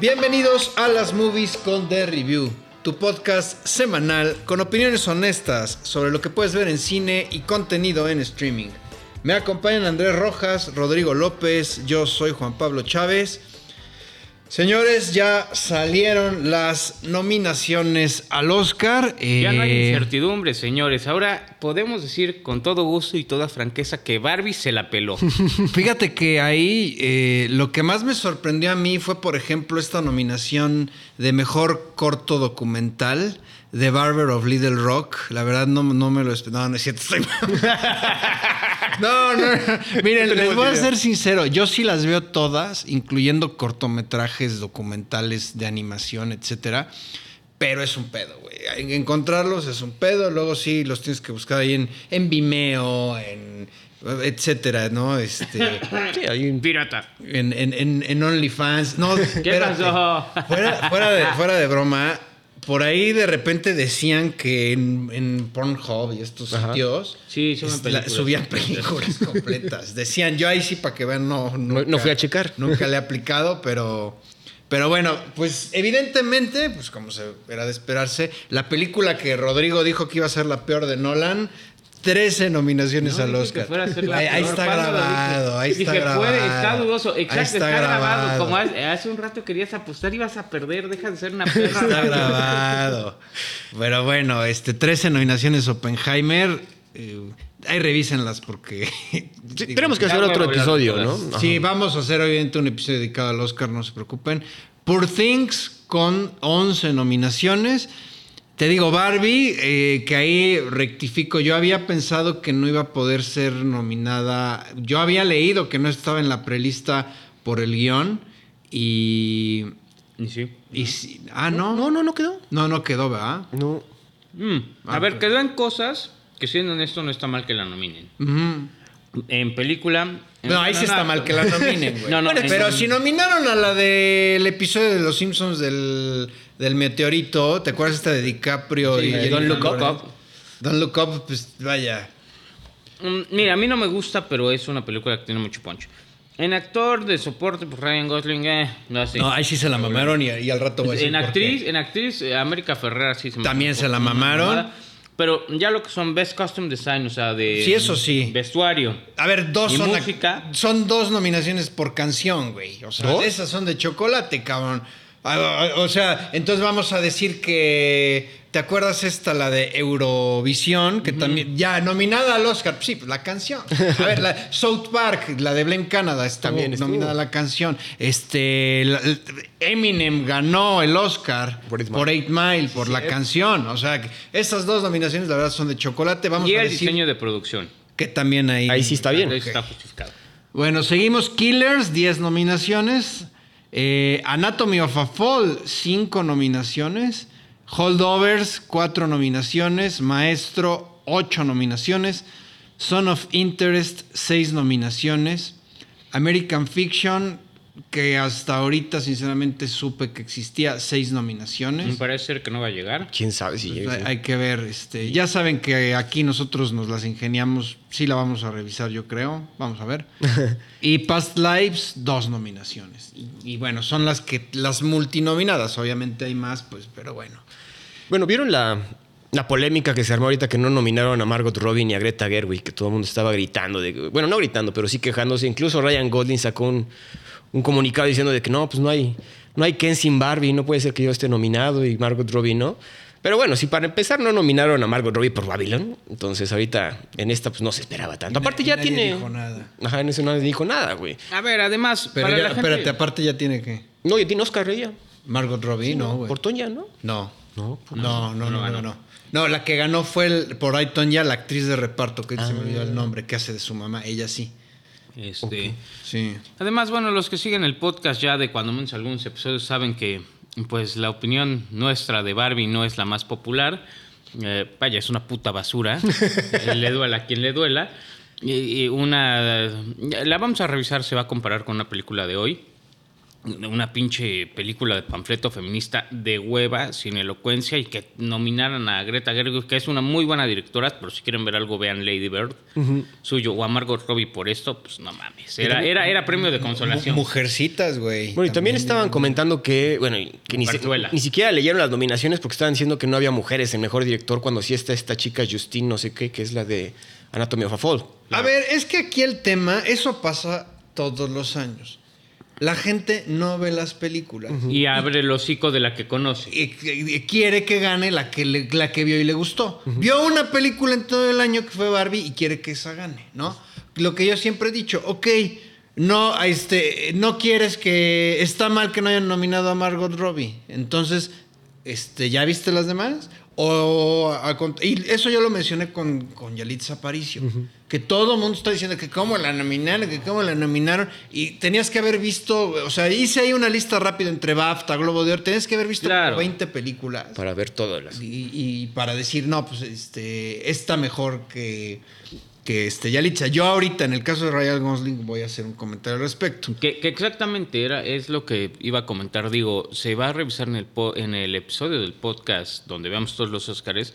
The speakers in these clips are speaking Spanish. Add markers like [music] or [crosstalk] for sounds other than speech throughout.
Bienvenidos a las movies con The Review, tu podcast semanal con opiniones honestas sobre lo que puedes ver en cine y contenido en streaming. Me acompañan Andrés Rojas, Rodrigo López, yo soy Juan Pablo Chávez. Señores, ya salieron las nominaciones al Oscar. Ya no hay Eh, incertidumbre, señores. Ahora podemos decir con todo gusto y toda franqueza que Barbie se la peló. [laughs] Fíjate que ahí eh, lo que más me sorprendió a mí fue, por ejemplo, esta nominación de mejor corto documental de Barber of Little Rock. La verdad no, no me lo esperaba. No, no es cierto. Estoy... [laughs] no, no, no. Miren, les voy a ser sincero. Yo sí las veo todas, incluyendo cortometrajes, documentales de animación, etcétera. Pero es un pedo, güey. Encontrarlos es un pedo. Luego sí los tienes que buscar ahí en, en Vimeo, en etcétera, ¿no? Este, [coughs] Sí, hay un- Pirata. en, en, en, en OnlyFans. No, espérate. pasó? Fuera, fuera de, fuera de broma, por ahí de repente decían que en, en Pornhub y estos Ajá. sitios Sí, la- películas. subían películas completas. Decían, yo ahí sí para que vean, no, No- no fui a checar. Nunca le he aplicado, pero... Pero bueno, pues evidentemente, pues como se era de esperarse, la película que Rodrigo dijo que iba a ser la peor de Nolan, 13 nominaciones No, al Oscar. ahí, está grabado, ahí está Dije, grabado. puede, está dudoso. Exacto, está, grabado. Como hace, hace un rato querías apostar, ibas a perder. Deja de ser una perra. Está grabado. Pero bueno, este 13 nominaciones Oppenheimer. eh, ahí revísenlas porque. [laughs] Sí, tenemos que hacer otro episodio, ¿no? Ajá. Sí, vamos a hacer obviamente un episodio dedicado al Oscar, no se preocupen. Poor Things con 11 nominaciones. Te digo, Barbie, eh, que ahí rectifico. Yo había pensado que no iba a poder ser nominada. Yo había leído que no estaba en la prelista por el guion. Y. Y sí. y sí- ah, no. No, no, no quedó. No, no quedó, ¿verdad? No. Mm, A Ah, ver, pues. quedó en cosas que siendo honesto no está mal que la nominen. En película... en- No, ahí sí está mal que la nominen, [laughs] güey. No, no, Bueno, en- pero si nominaron a la del episodio de Los Simpsons del, del meteorito, ¿te acuerdas esta de DiCaprio Sí, y Don't Look Up. Don't Look Up, pues vaya. Mm, Mira, a mí no me gusta, pero es una película que tiene mucho punch. En actor de soporte, pues Ryan Gosling, eh, no sé. No, ahí sí se la mamaron y, y al rato voy a decir en actriz, en actriz, eh, América Ferrera sí se También se la mamaron. mamada. Pero ya lo que son Best Costume Design, o sea, de... Sí, eso sí. Vestuario. A ver, dos ¿Y son, música? son dos nominaciones por canción, güey. O sea, ¿Dos? esas son de chocolate, cabrón. Ah, O sea, entonces vamos a decir que. ¿Te acuerdas esta, la de Eurovisión? Que también. Ya, nominada al Oscar. Sí, pues la canción. A ver, la [laughs] South Park, la de Blame Canada, estuvo También estuvo. nominada la canción. Este. la- Eminem ganó el Oscar Por por Eight Eight Mile. Por la canción. O sea, que esas dos nominaciones, la verdad, son de chocolate. Vamos y a el decir diseño de producción. que también ahí. Ahí sí está bien. Eso está justificado. Bueno, seguimos Killers, 10 nominaciones. Eh, Anatomy of a Fall, 5 nominaciones. Holdovers, 4 nominaciones. Maestro, 8 nominaciones. Son of Interest, 6 nominaciones. American Fiction, que hasta ahorita sinceramente supe que existía, 6 Me nominaciones. parece ser que no va a llegar. ¿Quién sabe si Pues, llega? hay, hay que ver, este, ya saben que aquí nosotros nos las ingeniamos, sí la vamos a revisar yo creo, vamos a ver. [laughs] y Past Lives, dos nominaciones. Y, y bueno, son las que, las multinominadas, obviamente hay más, pues, pero bueno. Bueno, ¿vieron la, la polémica que se armó ahorita que no nominaron a Margot Robin y a Greta Gerwig? Que todo el mundo estaba gritando. De, bueno, no gritando, pero sí quejándose. Incluso Ryan Gosling sacó un, un comunicado diciendo de que no, pues no hay, no hay Ken sin Barbie, no puede ser que yo esté nominado y Margot Robbie no. Pero bueno, si para empezar no nominaron a Margot Robbie por Babylon, entonces ahorita en esta pues no se esperaba tanto. Aparte Y ya nadie tiene... dijo nada. Ajá, en eso no dijo nada, güey. A ver, además, Pero para ya- la gente... espérate, aparte ya tiene que. No, ya tiene Oscar ella. Margot Robbie, no, güey. Por Tonya, ¿no? No. No, No, no, no, no, no. No, la que ganó fue el, por ahí Tonya, la actriz de reparto, que se me olvidó el nombre, que hace de su mamá, ella sí. Este, Sí. Además, bueno, los que siguen el podcast ya de cuando menos algunos episodios saben que pues la opinión nuestra de Barbie no es la más popular. Eh, vaya, es una puta basura. [laughs] Le duela a quien le duela. Y, y una la vamos a revisar, se va a comparar con una película de hoy. Una pinche película de panfleto feminista de hueva, sin elocuencia, y que nominaran a Greta Gerwig, que es una muy buena directora, pero si quieren ver algo, vean Lady Bird, suyo, o a Margot Robbie por esto, pues no mames. Era, era, era premio de consolación. Mujercitas, güey. Bueno, y también estaban comentando que, bueno, que ni, ni siquiera leyeron las nominaciones porque estaban diciendo que no había mujeres en mejor director cuando sí está esta chica Justine, no sé qué, que es la de Anatomy of a Fall. A ver, es que aquí el tema, eso pasa todos los años. La gente no ve las películas. Y abre el hocico de la que conoce. y, y quiere que gane la que, le- la que vio y le gustó. Vio una película en todo el año que fue Barbie y quiere que esa gane, ¿no? Lo que yo siempre he dicho, ok, no, este, no quieres que... Está mal que no hayan nominado a Margot Robbie. Entonces, este, ¿ya viste las demás? O, a- y eso yo lo mencioné con, con Yalitza Aparicio. Que todo el mundo está diciendo que cómo la nominaron, que cómo la nominaron. Y tenías que haber visto, o sea, hice ahí una lista rápida entre BAFTA, Globo de Oro. Tenías que haber visto Claro. como 20 películas. Para ver todas las. Y, y para decir, no, pues este, está mejor que, que este, Yalitza. Yo ahorita, en el caso de Ryan Gosling, voy a hacer un comentario al respecto. Que, que exactamente era, es lo que iba a comentar. Digo, se va a revisar en el, po- en el episodio del podcast donde veamos todos los Óscares.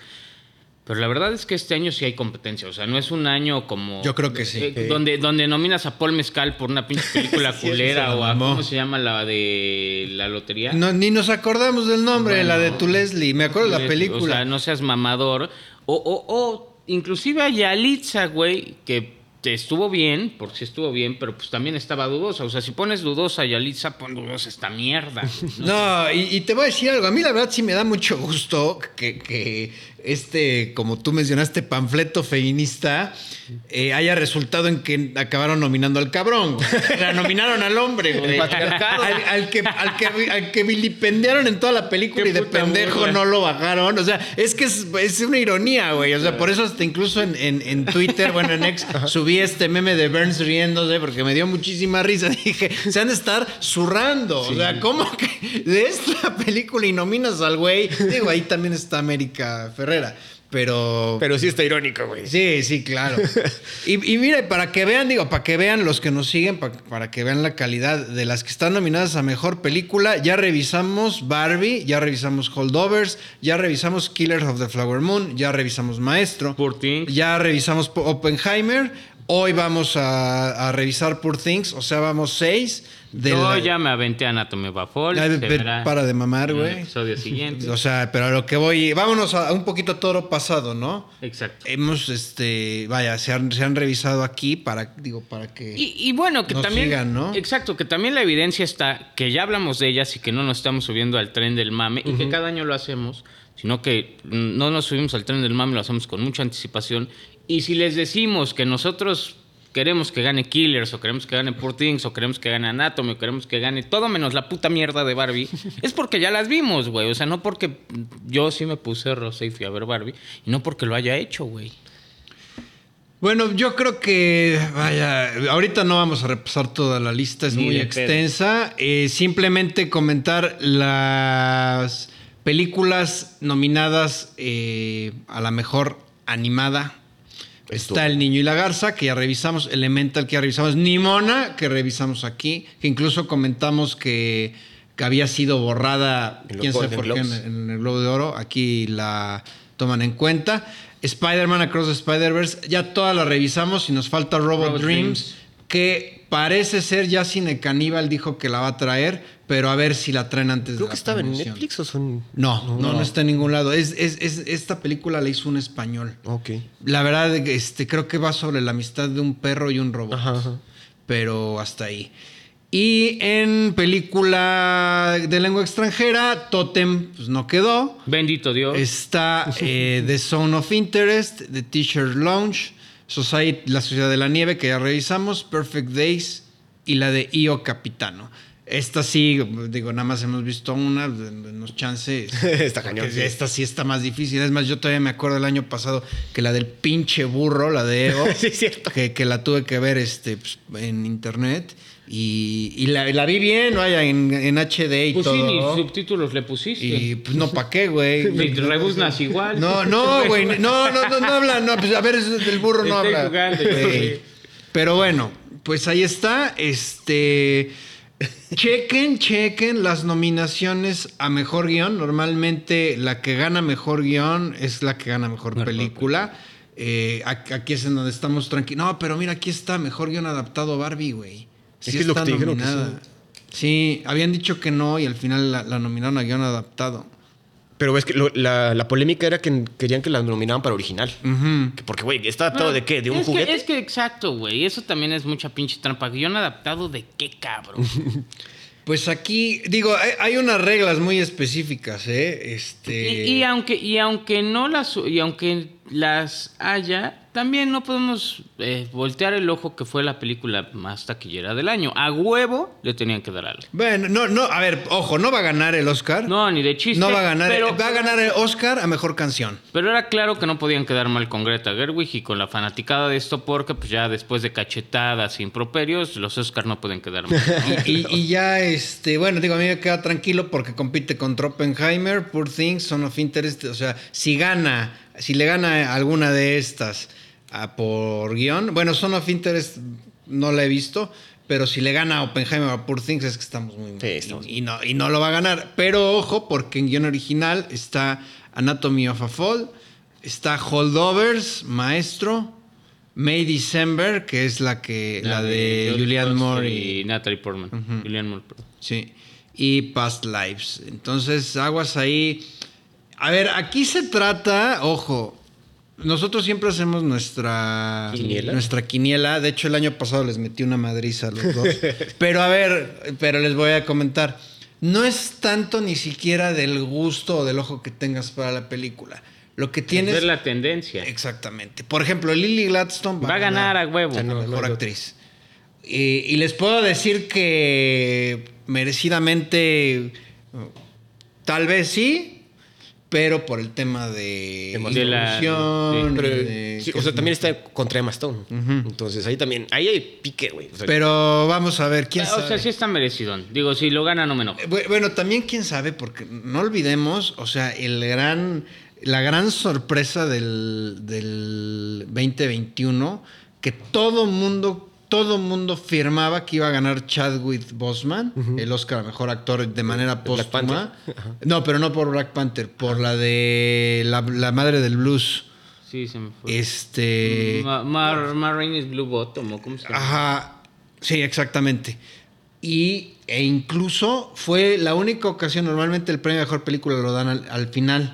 Pero la verdad es que este año sí hay competencia. O sea, no es un año como. Yo creo que sí. eh, donde, donde nominas a Paul Mezcal por una pinche [laughs] película Sí, culera o a. mamó. ¿Cómo se llama la de la lotería? No, ni nos acordamos del nombre, Bueno. la de tu Leslie. Me acuerdo de la O película. sea, no seas mamador. O, o, o inclusive a Yalitza, güey, que estuvo bien, porque sí estuvo bien, pero pues también estaba dudosa. O sea, si pones dudosa a Yalitza, pon dudosa esta mierda. ¿no? Y, te voy a decir algo. A mí la verdad sí me da mucho gusto que este, como tú mencionaste, panfleto feminista eh, haya resultado en que acabaron nominando al cabrón. La nominaron al hombre, güey. Al, al que, al, que, al que vilipendiaron en toda la película y de pendejo burla. no lo bajaron. O sea, es que es, es una ironía, güey. O sea, por eso hasta incluso en, en- en Twitter, bueno, en X, subí este meme de Burns riéndose porque me dio muchísima risa. [laughs] Dije, se han de estar zurrando. O sea, ¿cómo que de esta película y nominas al güey? Digo, ahí también está América Pero, Pero sí está irónico, güey. Sí, sí, claro. [laughs] Y, y mira, para que vean, digo, para que vean los que nos siguen, pa- para, que vean la calidad de las que están nominadas a mejor película, ya revisamos Barbie, ya revisamos Holdovers, ya revisamos Killers of the Flower Moon, ya revisamos Maestro, Poor Things. ya revisamos Oppenheimer. Hoy vamos a, a revisar Poor Things, o sea, vamos seis. De Yo la- ya me aventé Anatomy of a Fall. Ay, se pe- verá para de mamar, güey. episodio siguiente. [laughs] O sea, pero a lo que voy, vámonos a, a un poquito a toro pasado, ¿no? Exacto. hemos, este, vaya, se han, se han revisado aquí para, digo, para que... Y, y bueno, que Nos también. sigan, ¿no? Exacto, que también la evidencia está, que ya hablamos de ellas y que no nos estamos subiendo al tren del mame, y que cada año lo hacemos, sino que no nos subimos al tren del mame, lo hacemos con mucha anticipación. Y si les decimos que nosotros queremos que gane Killers, o queremos que gane Poor Things, o queremos que gane Anatomy, o queremos que gane todo menos la puta mierda de Barbie, [laughs] es porque ya las vimos, güey. O sea, no porque yo sí me puse rosé y fui a ver Barbie, y no porque lo haya hecho, güey. Bueno, yo creo que, vaya, ahorita no vamos a repasar toda la lista, es Ni muy extensa. Eh, simplemente comentar las películas nominadas eh, a la mejor animada. Esto. Está El Niño y la Garza, que ya revisamos, Elemental, que ya revisamos, Nimona, que revisamos aquí, que incluso comentamos que, que había sido borrada, quién sabe por qué, en, el Globo de Oro, aquí la toman en cuenta. Spider-Man Across the Spider-Verse, ya todas la revisamos y nos falta Robot, Robot Dreams, Dreams. que parece ser ya Cine Caníbal dijo que la va a traer, pero a ver si la traen antes de Creo la que estaba en. Netflix o son. No, no, no, está en ningún lado. Es, es- es- esta película la hizo un español. Ok. La verdad, este, creo que va sobre la amistad de un perro y un robot. Ajá, ajá. Pero hasta ahí. Y en película de lengua extranjera, Totem pues, no quedó. Bendito Dios. Está eh, The Zone of Interest, The Teacher Lounge, Society, La Sociedad de la Nieve, que ya revisamos, Perfect Days y la de Io Capitano. Esta sí, digo, nada más hemos visto una, nos chance. [laughs] Está cañón, sí. Esta sí está más difícil. Es más, yo todavía me acuerdo el año pasado que la del pinche burro, la de Ego, [laughs] Sí, cierto. que, que la tuve que ver este, pues, en internet. Y, y la, la vi bien, vaya, en, en HD y Pues sí, todo. ni subtítulos le pusiste. Y pues no, ¿para qué, güey? [laughs] Ni rebuznas igual. No, no, güey. No, no, no, no habla. No, pues a ver, del burro no Estoy habla. jugando. Pero bueno, pues ahí está. Este. Chequen, chequen las nominaciones a mejor guion. Normalmente la que gana mejor guion es la que gana mejor, película. Eh, aquí es en donde estamos tranquilos. No, pero mira, aquí está mejor guion adaptado Barbie, güey. Es que es lo que que Sí, habían dicho que no y al final la, la nominaron a guion adaptado. Pero es que lo- la, la polémica era que querían que la nominaban para original. Porque, güey, ¿está adaptado de qué? ¿De un es juguete? Que, es que exacto, güey. Eso también es mucha pinche trampa. Guión adaptado de qué, cabrón. [laughs] Pues aquí, digo, hay, hay unas reglas muy específicas, ¿eh? Este... Y, y aunque, y aunque no las y aunque las haya, también no podemos eh, voltear el ojo que fue la película más taquillera del año. A huevo le tenían que dar algo. Bueno, no, no, a ver, ojo, no va a ganar el Oscar. No, ni de chiste. No va a ganar, pero, va a ganar el Oscar a mejor canción. pero era claro que no podían quedar mal con Greta Gerwig y con la fanaticada de esto porque pues ya después de cachetadas e improperios, los Oscars no pueden quedar mal. [laughs] Y, y ya, este, bueno, digo, a mí me queda tranquilo porque compite contra Oppenheimer, Poor Things, Son of Interest. O sea, si gana, si le gana alguna de estas a por guion, bueno, Son of Interest no la he visto, pero si le gana a Oppenheimer a Poor Things es que estamos muy Sí, estamos- y, y no, y no lo va a ganar. Pero ojo, porque en guion original está Anatomy of a Fall, está Holdovers, Maestro. May December, que es la que la, de, Jodie Julianne Moore y, y Natalie Portman. Julianne Moore, perdón. Sí. Y Past Lives. Entonces, aguas ahí. A ver, aquí se trata, ojo, nosotros siempre hacemos nuestra ¿Quiniela? nuestra quiniela. De hecho, el año pasado les metí una madriza a los dos. [laughs] pero a ver, pero les voy a comentar. No es tanto ni siquiera del gusto o del ojo que tengas para la película. Lo que tienes. Ver la tendencia. Exactamente. Por ejemplo, Lily Gladstone Va a ganar a huevo. a no, mejor no, no. actriz. Y, y les puedo decir que merecidamente, tal vez sí, pero por el tema de De la- sí. Pero, de- sí, o sea, es- también está contra Emma Stone. Entonces ahí también, ahí hay pique, güey. O sea, Pero vamos a ver, quién o sabe. sea, sí está merecido. Digo, si lo gana, no me enojo. Eh, bu- Bueno, también quién sabe, porque no olvidemos, o sea, el gran, la gran sorpresa del, del 2021, que todo mundo, todo mundo firmaba que iba a ganar Chadwick Boseman, el Oscar a Mejor Actor de manera póstuma. No, pero no por Black Panther, por la de la, la madre del blues. Sí, se me fue. Este... Ma- Mar, Ma Rainey's Blue Bottom, ¿o cómo se llama? Ajá, sí, exactamente. Y, e incluso fue la única ocasión, normalmente el premio a mejor película lo dan al, al final.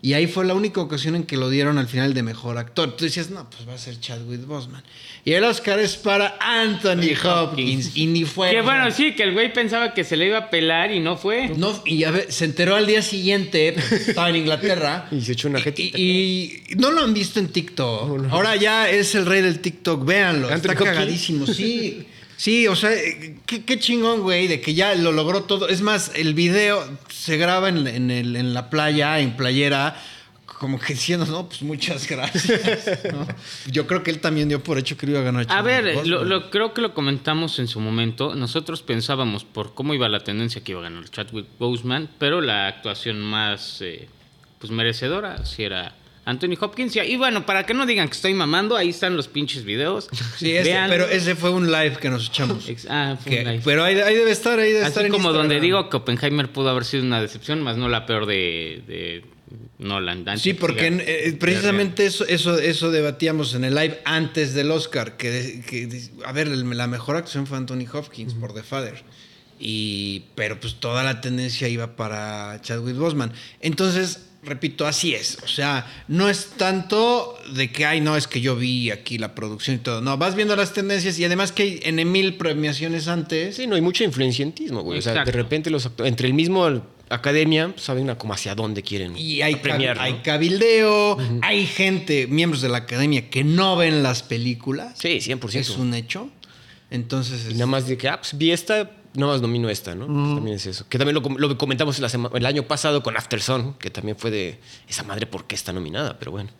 Y ahí fue la única ocasión en que lo dieron al final de mejor actor. Tú decías, no, pues va a ser Chadwick Boseman. Y el Oscar es para Anthony Hopkins. Y ni fue. Que bueno, sí, que el güey pensaba que se le iba a pelar y no fue. No, y a ver, se enteró al día siguiente, estaba en Inglaterra. [laughs] Y se echó una Y- jetita. Y, y no lo han visto en TikTok. Ahora ya es el rey del TikTok, véanlo. Anthony está Hopkins. cagadísimo, sí. [laughs] Sí, o sea, eh, qué, qué chingón, güey, de que ya lo logró todo. Es más, el video se graba en, en el- en la playa, en playera, como que diciendo, no, pues muchas gracias. [laughs] ¿no? Yo creo que él también dio por hecho que iba a ganar. A ver, lo, lo- creo que lo comentamos en su momento. Nosotros pensábamos por cómo iba la tendencia que iba a ganar Chadwick Boseman, pero la actuación más eh, pues merecedora sí era Anthony Hopkins. Y, bueno, para que no digan que estoy mamando, ahí están los pinches videos. Sí, ese- Vean. pero ese fue un live que nos echamos. Ah, fue Que- un live. pero ahí, ahí debe estar, ahí debe estar Así como donde digo que Oppenheimer pudo haber sido una decepción, más no la peor de, de Nolan. Dante Sí, porque eh, precisamente eso, eso, eso debatíamos en el live antes del Oscar, que, que, a ver, la mejor acción fue Anthony Hopkins por The Father. Y, pero pues toda la tendencia iba para Chadwick Boseman. Entonces, repito, así es. O sea, no es tanto de que, ay, no, es que yo vi aquí la producción y todo. No, vas viendo las tendencias y además que hay en mil premiaciones antes. Sí, no hay mucho influencientismo, güey. O sea, de repente los actores, entre el mismo academia, saben como hacia dónde quieren Y hay, premiar. cab- hay cabildeo, hay gente, miembros de la academia, que no ven las películas. Sí, 100%. Es un hecho. Entonces, Y nada más de que, ah, pues vi esta, nada más domino esta, ¿no? Pues también es eso. Que también lo, lo comentamos la el año pasado con After Sun, que también fue de esa madre, ¿por qué está nominada? Pero bueno.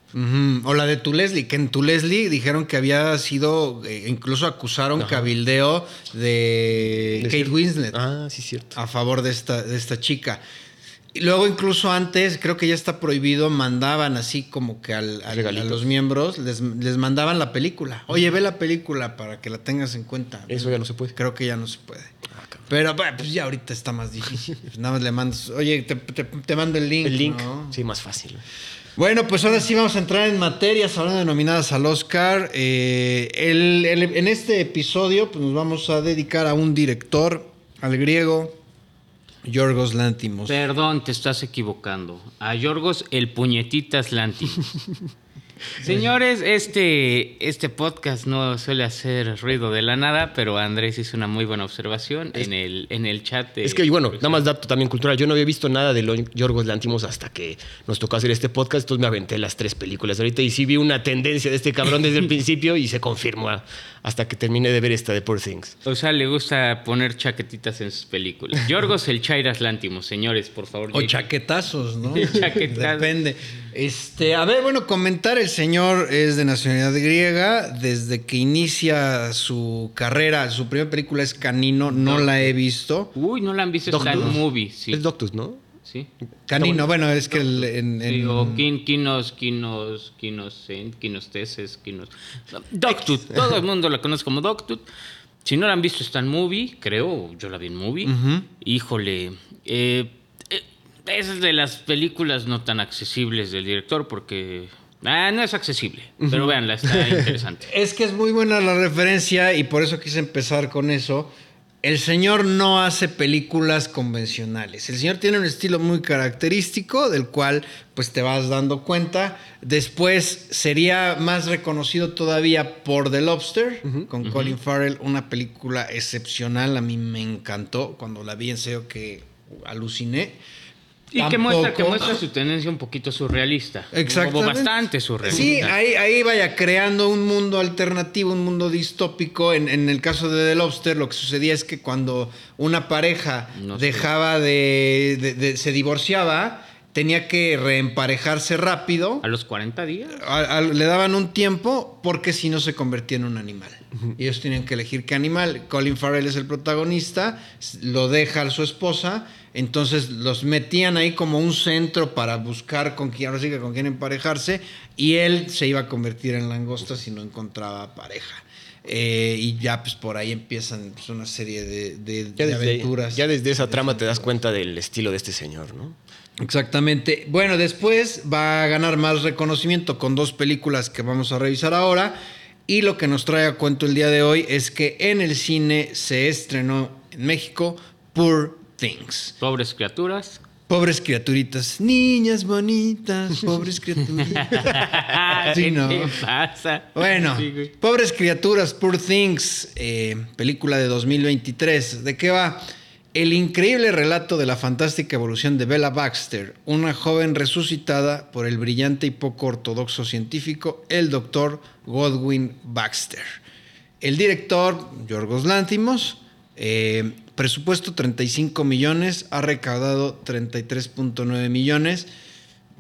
O la de Tu Leslie, que en Tu Leslie dijeron que había sido, eh, incluso acusaron cabildeo de Kate cierto. Winslet Ah, sí, cierto. a favor de esta, de esta chica. Y luego incluso antes, creo que ya está prohibido, mandaban así como que al- al- a los miembros, les, les mandaban la película. Oye, ve la película para que la tengas en cuenta. Eso ya no se puede. Creo que ya no se puede. Pero pues ya ahorita está más difícil. Pues [laughs] nada más le mandas, oye, te, te- te mando el link. El link, ¿no? sí, más fácil. Bueno, pues ahora sí vamos a entrar en materias hablando de nominadas al Oscar. Eh, el- el- en este episodio pues nos vamos a dedicar a un director, al griego, Yorgos Lantimos. Perdón, te estás equivocando. A Yorgos el puñetitas Lanti. [laughs] Señores, este, este podcast no suele hacer ruido de la nada, pero Andrés hizo una muy buena observación en el, en el chat. de- Es que, bueno, nada más dato también cultural. Yo no había visto nada de Yorgos Lantimos hasta que nos tocó hacer este podcast. Entonces me aventé las tres películas ahorita y sí vi una tendencia de este cabrón desde el [laughs] principio y se confirmó hasta que terminé de ver esta de Poor Things. O sea, le gusta poner chaquetitas en sus películas. Yorgos el Chairas Lantimos, señores, por favor. O chaquetazos, ¿no? [laughs] Chaquetazos. Depende. Este, a ver, bueno, comentar, el señor es de nacionalidad griega, desde que inicia su carrera, su primera película es Canino, no la he visto. Uy, no la han visto, está en Doctus. movie, sí. Es Doctus, ¿no? sí. Canino, bueno, es que el- en, en- Sí, o quin, quinos, quinos, quinos, quinos teses, quinos. Doctut, todo el mundo la conoce como Doctut. Si no la han visto, está en movie, creo, yo la vi en movie. Híjole, eh, eh, es de las películas no tan accesibles del director porque. Ah, no es accesible, pero véanla, está [laughs] interesante. Es que es muy buena la referencia y por eso quise empezar con eso. El señor no hace películas convencionales. El señor tiene un estilo muy característico del cual pues te vas dando cuenta. Después sería más reconocido todavía por The Lobster con Colin Farrell, una película excepcional. A mí me encantó cuando la vi en serio que aluciné. Y que muestra, que muestra su tendencia un poquito surrealista. Exactamente. O bastante surrealista. Sí, ahí, ahí vaya creando un mundo alternativo, un mundo distópico. En, en el caso de The Lobster, lo que sucedía es que cuando una pareja No sé. dejaba de, de- de- se divorciaba, tenía que reemparejarse rápido. A los 40 días. A- a- le daban un tiempo porque si no se convertía en un animal. Y ellos tenían que elegir qué animal. Colin Farrell es el protagonista, lo deja a su esposa, entonces los metían ahí como un centro para buscar con quién, ahora sí que con quién emparejarse, y él se iba a convertir en langosta si no encontraba pareja. Eh, y ya pues por ahí empiezan pues, una serie de, de- Ya de desde, aventuras. ya desde esa trama te das cuenta del estilo de este señor, ¿no? Exactamente. Bueno, después va a ganar más reconocimiento con dos películas que vamos a revisar ahora. Y lo que nos trae a cuento el día de hoy es que en el cine se estrenó en México Poor Things. Pobres criaturas. Pobres criaturitas, niñas bonitas, pobres criaturitas. [laughs] Sí, ¿Qué pasa? Bueno, Sí. Pobres Criaturas, Poor Things, eh, película de 2023. ¿De qué va? El increíble relato de la fantástica evolución de Bella Baxter, una joven resucitada por el brillante y poco ortodoxo científico, el doctor Godwin Baxter. El director, Yorgos Lantimos, eh, presupuesto 35 millones, ha recaudado 33.9 millones.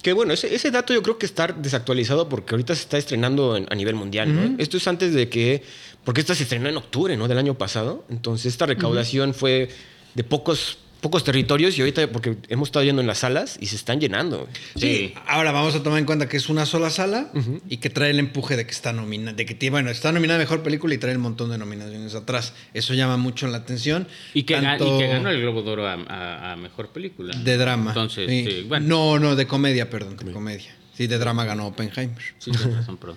Que bueno, ese, ese dato yo creo que está desactualizado porque ahorita se está estrenando en- a nivel mundial, ¿no? Esto es antes de que... Porque esta se estrenó en octubre, ¿no? Del año pasado. Entonces esta recaudación fue de pocos, pocos territorios y ahorita porque hemos estado yendo en las salas y se están llenando. Sí. Ahora vamos a tomar en cuenta que es una sola sala y que trae el empuje de que está nominada, de que tiene, bueno, está nominada a mejor película y trae un montón de nominaciones atrás. Eso llama mucho la atención. Y que, ga- Tanto y que ganó el Globo de Oro a, a- a mejor película. de drama. Entonces, Sí. sí, bueno. No, no, de comedia, perdón, de comedia. Sí, de drama ganó Oppenheimer. Sí, razón. [laughs]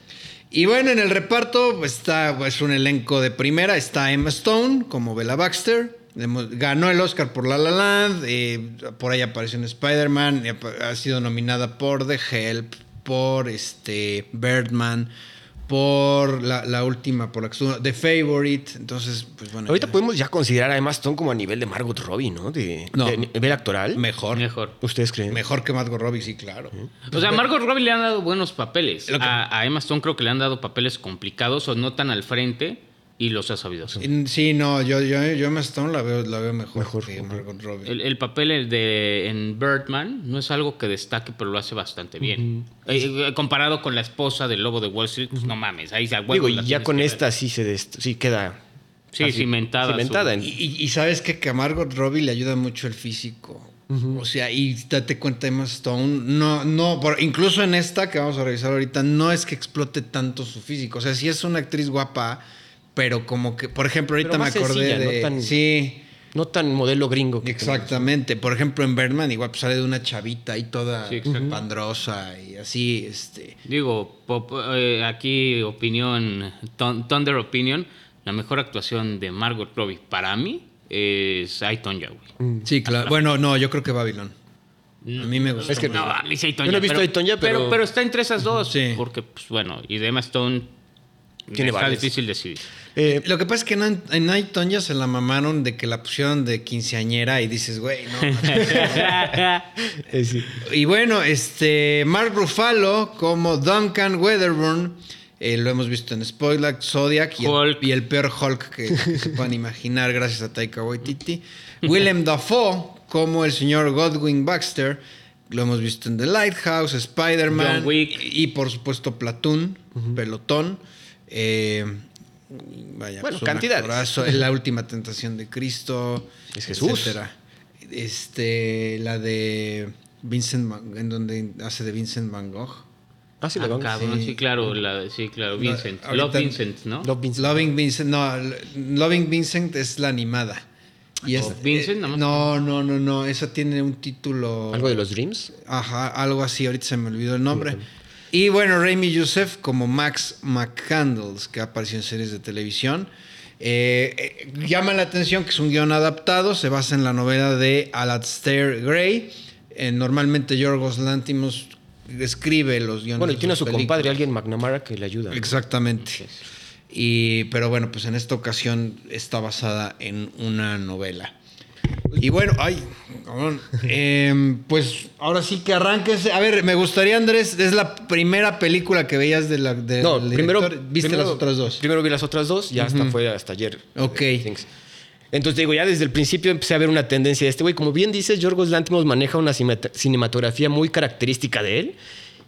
Y bueno, en el reparto pues, está pues, un elenco de primera. Está Emma Stone como Bella Baxter. Ganó el Oscar por La La Land. eh, por ahí apareció en Spider-Man. Ha sido nominada por The Help, por este, Birdman, por la, la última, por la que The Favorite. Entonces, pues bueno. Ahorita ya- podemos ya considerar a Emma Stone como a nivel de Margot Robbie, ¿no? De, No. de nivel actoral. Mejor. Mejor. ¿Ustedes creen? Mejor que Margot Robbie, sí, claro. O sea, a Margot Robbie le han dado buenos papeles. Que- A, a Emma Stone creo que le han dado papeles complicados o no tan al frente y los ha sabido hacer. Sí, no, yo, yo, yo Emma Stone la veo, la veo mejor, Mejor, que. Margot Robbie. El, el papel de, en Birdman no es algo que destaque, pero lo hace bastante bien. Eh, eh, comparado con la esposa del lobo de Wall Street, pues no mames, ahí se Digo, y ya con que esta sí se dest- sí queda Sí, así, cimentada cimentada su- en- Y, sabes qué? que a Margot Robbie le ayuda mucho el físico. O sea, y date cuenta, Emma Stone, no, no, por- incluso en esta que vamos a revisar ahorita, no es que explote tanto su físico. O sea, sí es una actriz guapa, pero como que, por ejemplo, ahorita Pero me acordé sencilla, ¿no? Tan- Sí. No tan modelo gringo. que Exactamente. Por ejemplo, en Birdman igual pues, sale de una chavita ahí toda Sí, pandrosa y así, este... Digo, pop- eh, aquí opinión, Thun- Thunder Opinion, la mejor actuación de Margot Robbie para mí es I, Tonya, güey. Sí, claro. Bueno, no, yo creo que Babylon. A mí me gusta. Es que No, a mí sí I, Yo no he visto pero, I, Tonya, pero- pero... está entre esas dos. Sí. Porque, pues bueno, y Emma Stone Tiene está varias. difícil decidir. Eh, Lo que pasa es que en, en Night Tonya se la mamaron de que la pusieron de quinceañera y dices, güey, no. [laughs] eh, sí. y bueno, este Mark Ruffalo como Duncan Weatherburn, eh, lo hemos visto en Spoiler, Zodiac y el, y el peor Hulk que, que se puedan imaginar gracias a Taika Waititi. Willem [laughs] Dafoe como el señor Godwin Baxter, lo hemos visto en The Lighthouse, Spider-Man y, por supuesto Platoon, Pelotón. Eh, vaya, Bueno, pues, cantidades. actorazo, es la última tentación de Cristo. Es Jesús. etcétera. Este, la de Vincent, Van- en donde hace de Vincent Van Gogh. Ah, sí, Ah, cabrón, sí, Sí. claro, la- sí, claro, No, Vincent. ahorita- Love Vincent, ¿no? Love Vincent. Loving Vincent, no, Loving Vincent es la animada. Y es, Oh, Vincent, eh, no, no, no, no, esa tiene un título. ¿Algo de los Dreams? Ajá, algo así, ahorita se me olvidó el nombre. Y bueno, Raimi Youssef como Max McCandles, que apareció en series de televisión. Eh, eh, llama la atención que es un guion adaptado, se basa en la novela de Alastair Gray. Eh, normalmente Yorgos Lantimos escribe los guiones. Bueno, y tiene a su películas. compadre, alguien McNamara, que le ayuda. Exactamente. Y, pero bueno, pues en esta ocasión está basada en una novela. Y bueno, ay, cabrón. Em, pues ahora sí que arranques. A ver, me gustaría, Andrés, es la primera película que veías de la de, No, primero. ¿Viste primero- las otras dos? Primero vi las otras dos, ya hasta fue hasta ayer. Ok. eh, Things. Entonces digo, ya desde el principio empecé a ver una tendencia de este güey. Como bien dices, Yorgos Lantimos maneja una cinematografía muy característica de él.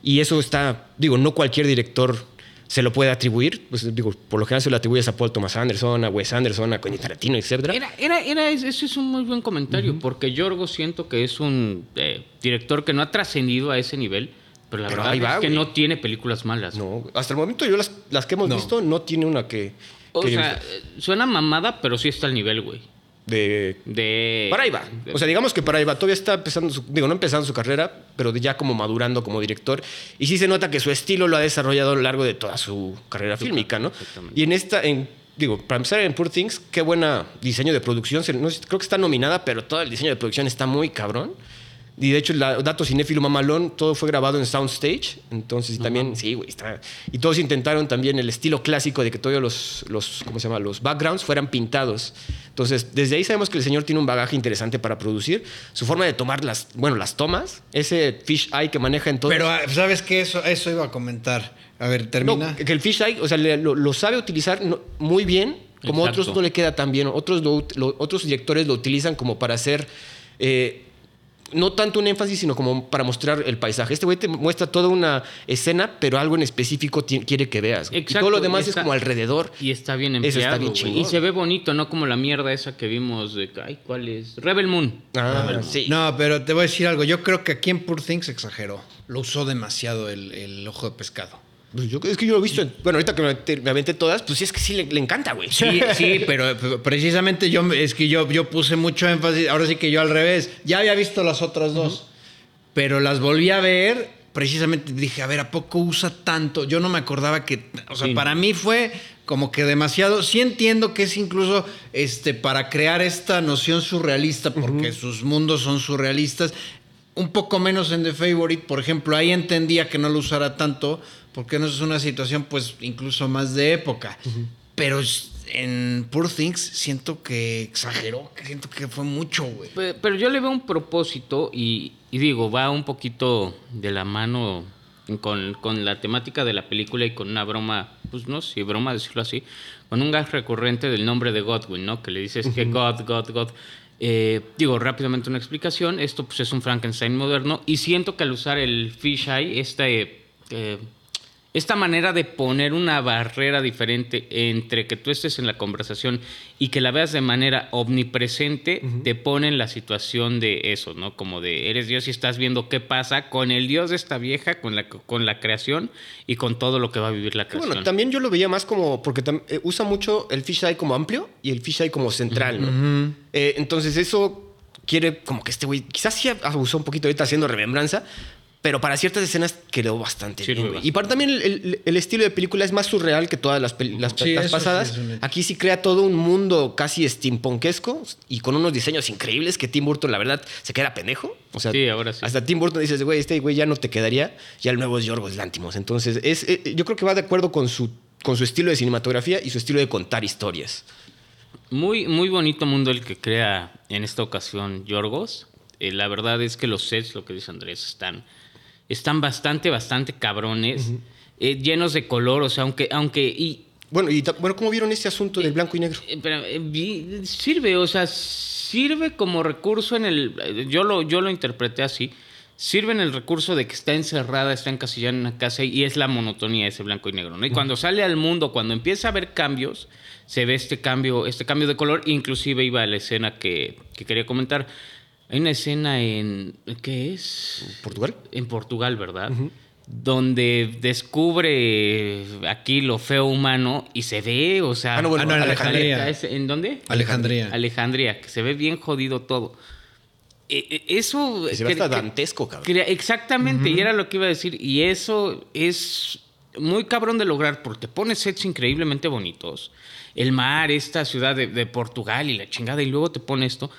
Y eso está, digo, no cualquier director se lo puede atribuir. Pues digo, por lo general se lo atribuyes a Paul Thomas Anderson, a Wes Anderson, a Quentin Tarantino, etc. Era, era, era, ese es un muy buen comentario, porque Yorgo siento que es un eh, director que no ha trascendido a ese nivel, pero la Pero verdad va, es que no tiene películas malas. No, hasta el momento yo las, las que hemos No. visto no tiene una que... o que- sea, eh, suena mamada, pero sí está al nivel, güey. De De... Para ahí va. O sea, digamos que para ahí va. Todavía está empezando, su- digo, no empezando su carrera, pero ya como madurando como director. Y sí se nota que su estilo lo ha desarrollado a lo largo de toda su carrera fílmica, ¿no? Y en esta, en, digo, para empezar en Poor Things, qué buena diseño de producción. Se- no sé, creo que está nominada, pero todo el diseño de producción está muy cabrón. Y de hecho, el da- dato cinéfilo mamalón, todo fue grabado en Soundstage. Entonces, y también, sí, güey, está. Y todos intentaron también el estilo clásico de que todos los, los, ¿cómo se llama? Los backgrounds fueran pintados. Entonces, desde ahí sabemos que el señor tiene un bagaje interesante para producir. Su forma de tomar las, bueno, las tomas, ese fish eye que maneja en todo. Pero, ah, ¿sabes qué? Eso, eso iba a comentar. A ver, termina. No, que el fish eye, o sea, lo, lo sabe utilizar muy bien, como Exacto. otros no le queda tan bien. Otros, lo- lo- otros directores lo utilizan como para hacer, eh, no tanto un énfasis, sino como para mostrar el paisaje. Este güey te muestra toda una escena, pero algo en específico quiere que veas. y todo lo demás es como alrededor. Y está bien Eso empleado. está bien güey. chingón. Y se ve bonito, no como la mierda esa que vimos de... Ay, ¿cuál es? Rebel Moon. Ah, Rebel Moon. sí. No, pero te voy a decir algo. Yo creo que aquí en Poor Things exageró. Lo usó demasiado el, el ojo de pescado. Pues yo- es que yo lo he visto. en- bueno, ahorita que me, aventé- todas, pues sí, es que sí le, le encanta, güey. Sí, [laughs] sí, pero, precisamente yo es que yo, yo puse mucho énfasis, ahora sí que yo al revés, ya había visto las otras dos, pero las volví a ver, precisamente dije, a ver, ¿a poco usa tanto? Yo no me acordaba que, o sea, Sí. para mí fue como que demasiado, sí entiendo que es incluso este, para crear esta noción surrealista, porque sus mundos son surrealistas, un poco menos en The Favorite, por ejemplo, ahí entendía que no lo usara tanto, porque no es una situación pues incluso más de época. Pero en Poor Things siento que exageró, que siento que fue mucho, güey. Pe- Pero yo le veo un propósito y, y digo, va un poquito de la mano con, con la temática de la película y con una broma, pues no sé, broma decirlo así, con un gag recurrente del nombre de Godwin, ¿no? Que le dices que God, God, God. Eh, digo, rápidamente una explicación. Esto pues es un Frankenstein moderno y siento que al usar el fish eye, este... eh, esta manera de poner una barrera diferente entre que tú estés en la conversación y que la veas de manera omnipresente, te pone en la situación de eso, ¿no? Como de eres Dios y estás viendo qué pasa con el Dios de esta vieja, con la, con la creación y con todo lo que va a vivir la creación. Bueno, también yo lo veía más como, porque eh, usa mucho el fisheye como amplio y el fisheye como central, ¿no? Eh, entonces eso quiere como que este güey, quizás sí abusó un poquito ahorita haciendo remembranza, pero para ciertas escenas quedó bastante bien. güey. Y para también el, el- el estilo de película es más surreal que todas las, las, Sí, las eso sí pasadas. Aquí sí crea todo un mundo casi steampunkesco y con unos diseños increíbles que Tim Burton, la verdad, se queda pendejo. O sea, Sí, ahora sí. hasta Tim Burton dices, güey, este güey ya no te quedaría. Ya el nuevo es Yorgos Lantimos. Entonces, es, eh, yo creo que va de acuerdo con su, con su estilo de cinematografía y su estilo de contar historias. Muy, muy bonito mundo el que crea en esta ocasión Yorgos. Eh, la verdad es que los sets, lo que dice Andrés, están, están bastante, bastante cabrones, eh, llenos de color, o sea, aunque, aunque, y, Bueno, y bueno, ¿cómo vieron este asunto del blanco y negro? eh, pero, eh, sirve, o sea, sirve como recurso en el, eh, yo lo, yo lo interpreté así, sirve en el recurso de que está encerrada, está encasillada en una casa y es la monotonía ese blanco y negro, ¿no? Y cuando sale al mundo, cuando empieza a haber cambios, se ve este cambio, este cambio de color, inclusive iba a la escena que, que quería comentar. Hay una escena en, ¿qué es? ¿Portugal? En Portugal, ¿verdad? Donde descubre aquí lo feo humano y se ve, o sea... Ah, no, bueno, Ah, no, en Alejandría. Alejandría. ¿En dónde? Alejandría. Alejandría, que se ve bien jodido todo. E- e- Eso... Se ve hasta dantesco, cabrón. exactamente, y era lo que iba a decir. Y eso es muy cabrón de lograr porque te pone sets increíblemente bonitos. El mar, esta ciudad de, de Portugal y la chingada, y luego te pone esto.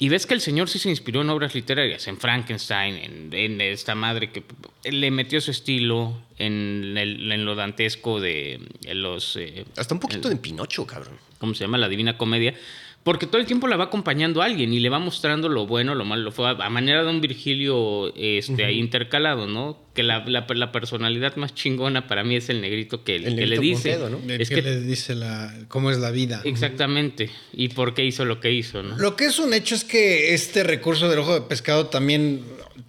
Y ves que el señor sí se inspiró en obras literarias, en Frankenstein, en, en esta madre que le metió su estilo, en, el- en lo dantesco de en los... eh, Hasta un poquito de Pinocho, cabrón. ¿cómo se llama? La Divina Comedia. Porque todo el tiempo la va acompañando alguien y le va mostrando lo bueno, lo malo, lo fue a, a manera de un Virgilio este, ahí intercalado, ¿no? Que la, la- la personalidad más chingona para mí es el negrito que, El que le negrito dice. Pontedo, ¿no? El Es que, que, le dice la, cómo es la vida. exactamente. Y por qué hizo lo que hizo, ¿no? Lo que es un hecho es que este recurso del ojo de pescado también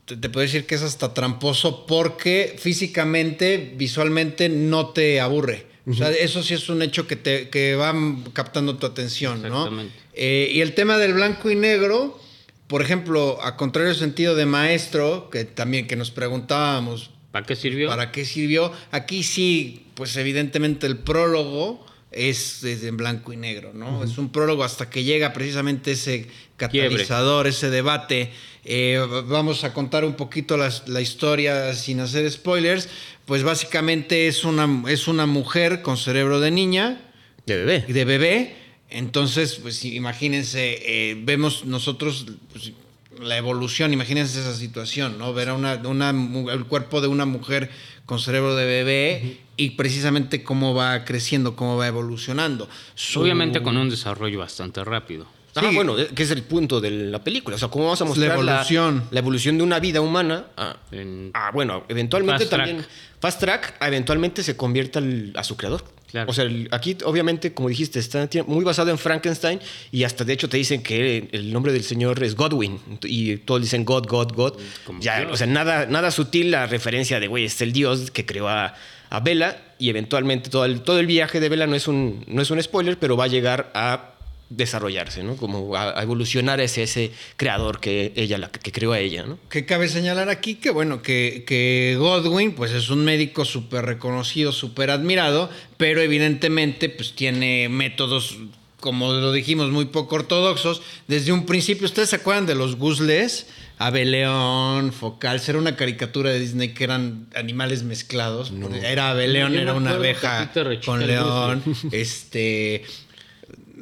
te, te puedo decir que es hasta tramposo porque físicamente, visualmente no te aburre. O sea, eso sí es un hecho que, te, que va captando tu atención, ¿no? Eh, y el tema del blanco y negro, por ejemplo, a contrario sentido de maestro, que también que nos preguntábamos ¿Para qué sirvió? ¿Para qué sirvió? Aquí sí, pues evidentemente el prólogo es, es en blanco y negro, ¿no? Es un prólogo hasta que llega precisamente ese catalizador, ese debate. Eh, vamos a contar un poquito las- la historia sin hacer spoilers. Pues básicamente es una, es una mujer con cerebro de niña, De bebé. de bebé. Entonces, pues imagínense, eh, vemos nosotros pues, la evolución, imagínense esa situación, ¿no? Ver a una, una mu- el cuerpo de una mujer con cerebro de bebé y precisamente cómo va creciendo, cómo va evolucionando. Su- Obviamente con un desarrollo bastante rápido. Ah, Sí. bueno, que es el punto de la película. O sea, cómo vamos a mostrar la evolución. la evolución de una vida humana a, En- a, bueno, eventualmente Fast track. Fast track, eventualmente se convierta al- a su creador. Claro. O sea, el- aquí obviamente, como dijiste, está muy basado en Frankenstein y hasta de hecho te dicen que el nombre del señor es Godwin y todos dicen God, God, God. Ya, o sea, nada, nada sutil la referencia de, güey, es el dios que creó a, a Bella y eventualmente todo el, todo el viaje de Bella no es, un, no es un spoiler, pero va a llegar a desarrollarse, ¿no? Como a, a evolucionar ese, ese creador que ella, la, que creó a ella, ¿no? Que cabe señalar aquí que, bueno, que, que Godwin, pues es un médico súper reconocido, súper admirado, pero evidentemente, pues tiene métodos, como lo dijimos, muy poco ortodoxos. Desde un principio, ¿ustedes se acuerdan de los guzles? Abeleón, Focal, era una caricatura de Disney que eran animales mezclados. Era Abeleón, me era una abeja con león. Este.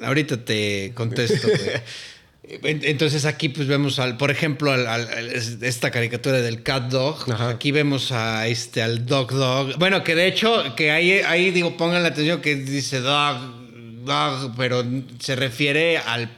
Ahorita te contesto, [laughs] Entonces aquí pues vemos al, por ejemplo, al- esta caricatura del cat dog. Aquí vemos a este al dog dog. Bueno, que de hecho, que ahí, ahí digo, pongan la atención que dice dog, dog, pero se refiere al,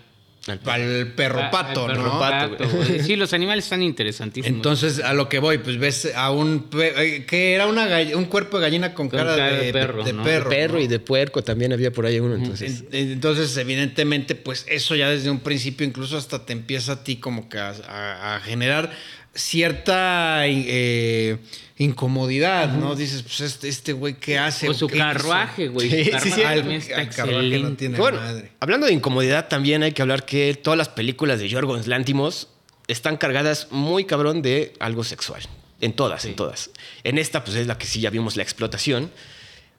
Al al perro Ah, pato, el perro ¿no? pato. Sí, los animales están interesantísimos. Entonces, a lo que voy, pues ves a un eh, que era una un cuerpo de gallina con, Con cara, cara de, de perro, de ¿no? perro, perro ¿no? y de puerco también había por ahí uno, entonces. En- Entonces, evidentemente, pues eso ya desde un principio incluso hasta te empieza a ti como que a, a- a generar cierta eh, incomodidad, ¿no? Dices, pues este, este güey, ¿qué hace? O su ¿Qué carruaje, güey. Sí, Su sí, sí. está carruaje no tiene Bueno, madre. hablando de incomodidad, también hay que hablar que todas las películas de Yorgos Lantimos están cargadas muy cabrón de algo sexual. En todas, en todas. En esta, pues es la que sí ya vimos la explotación.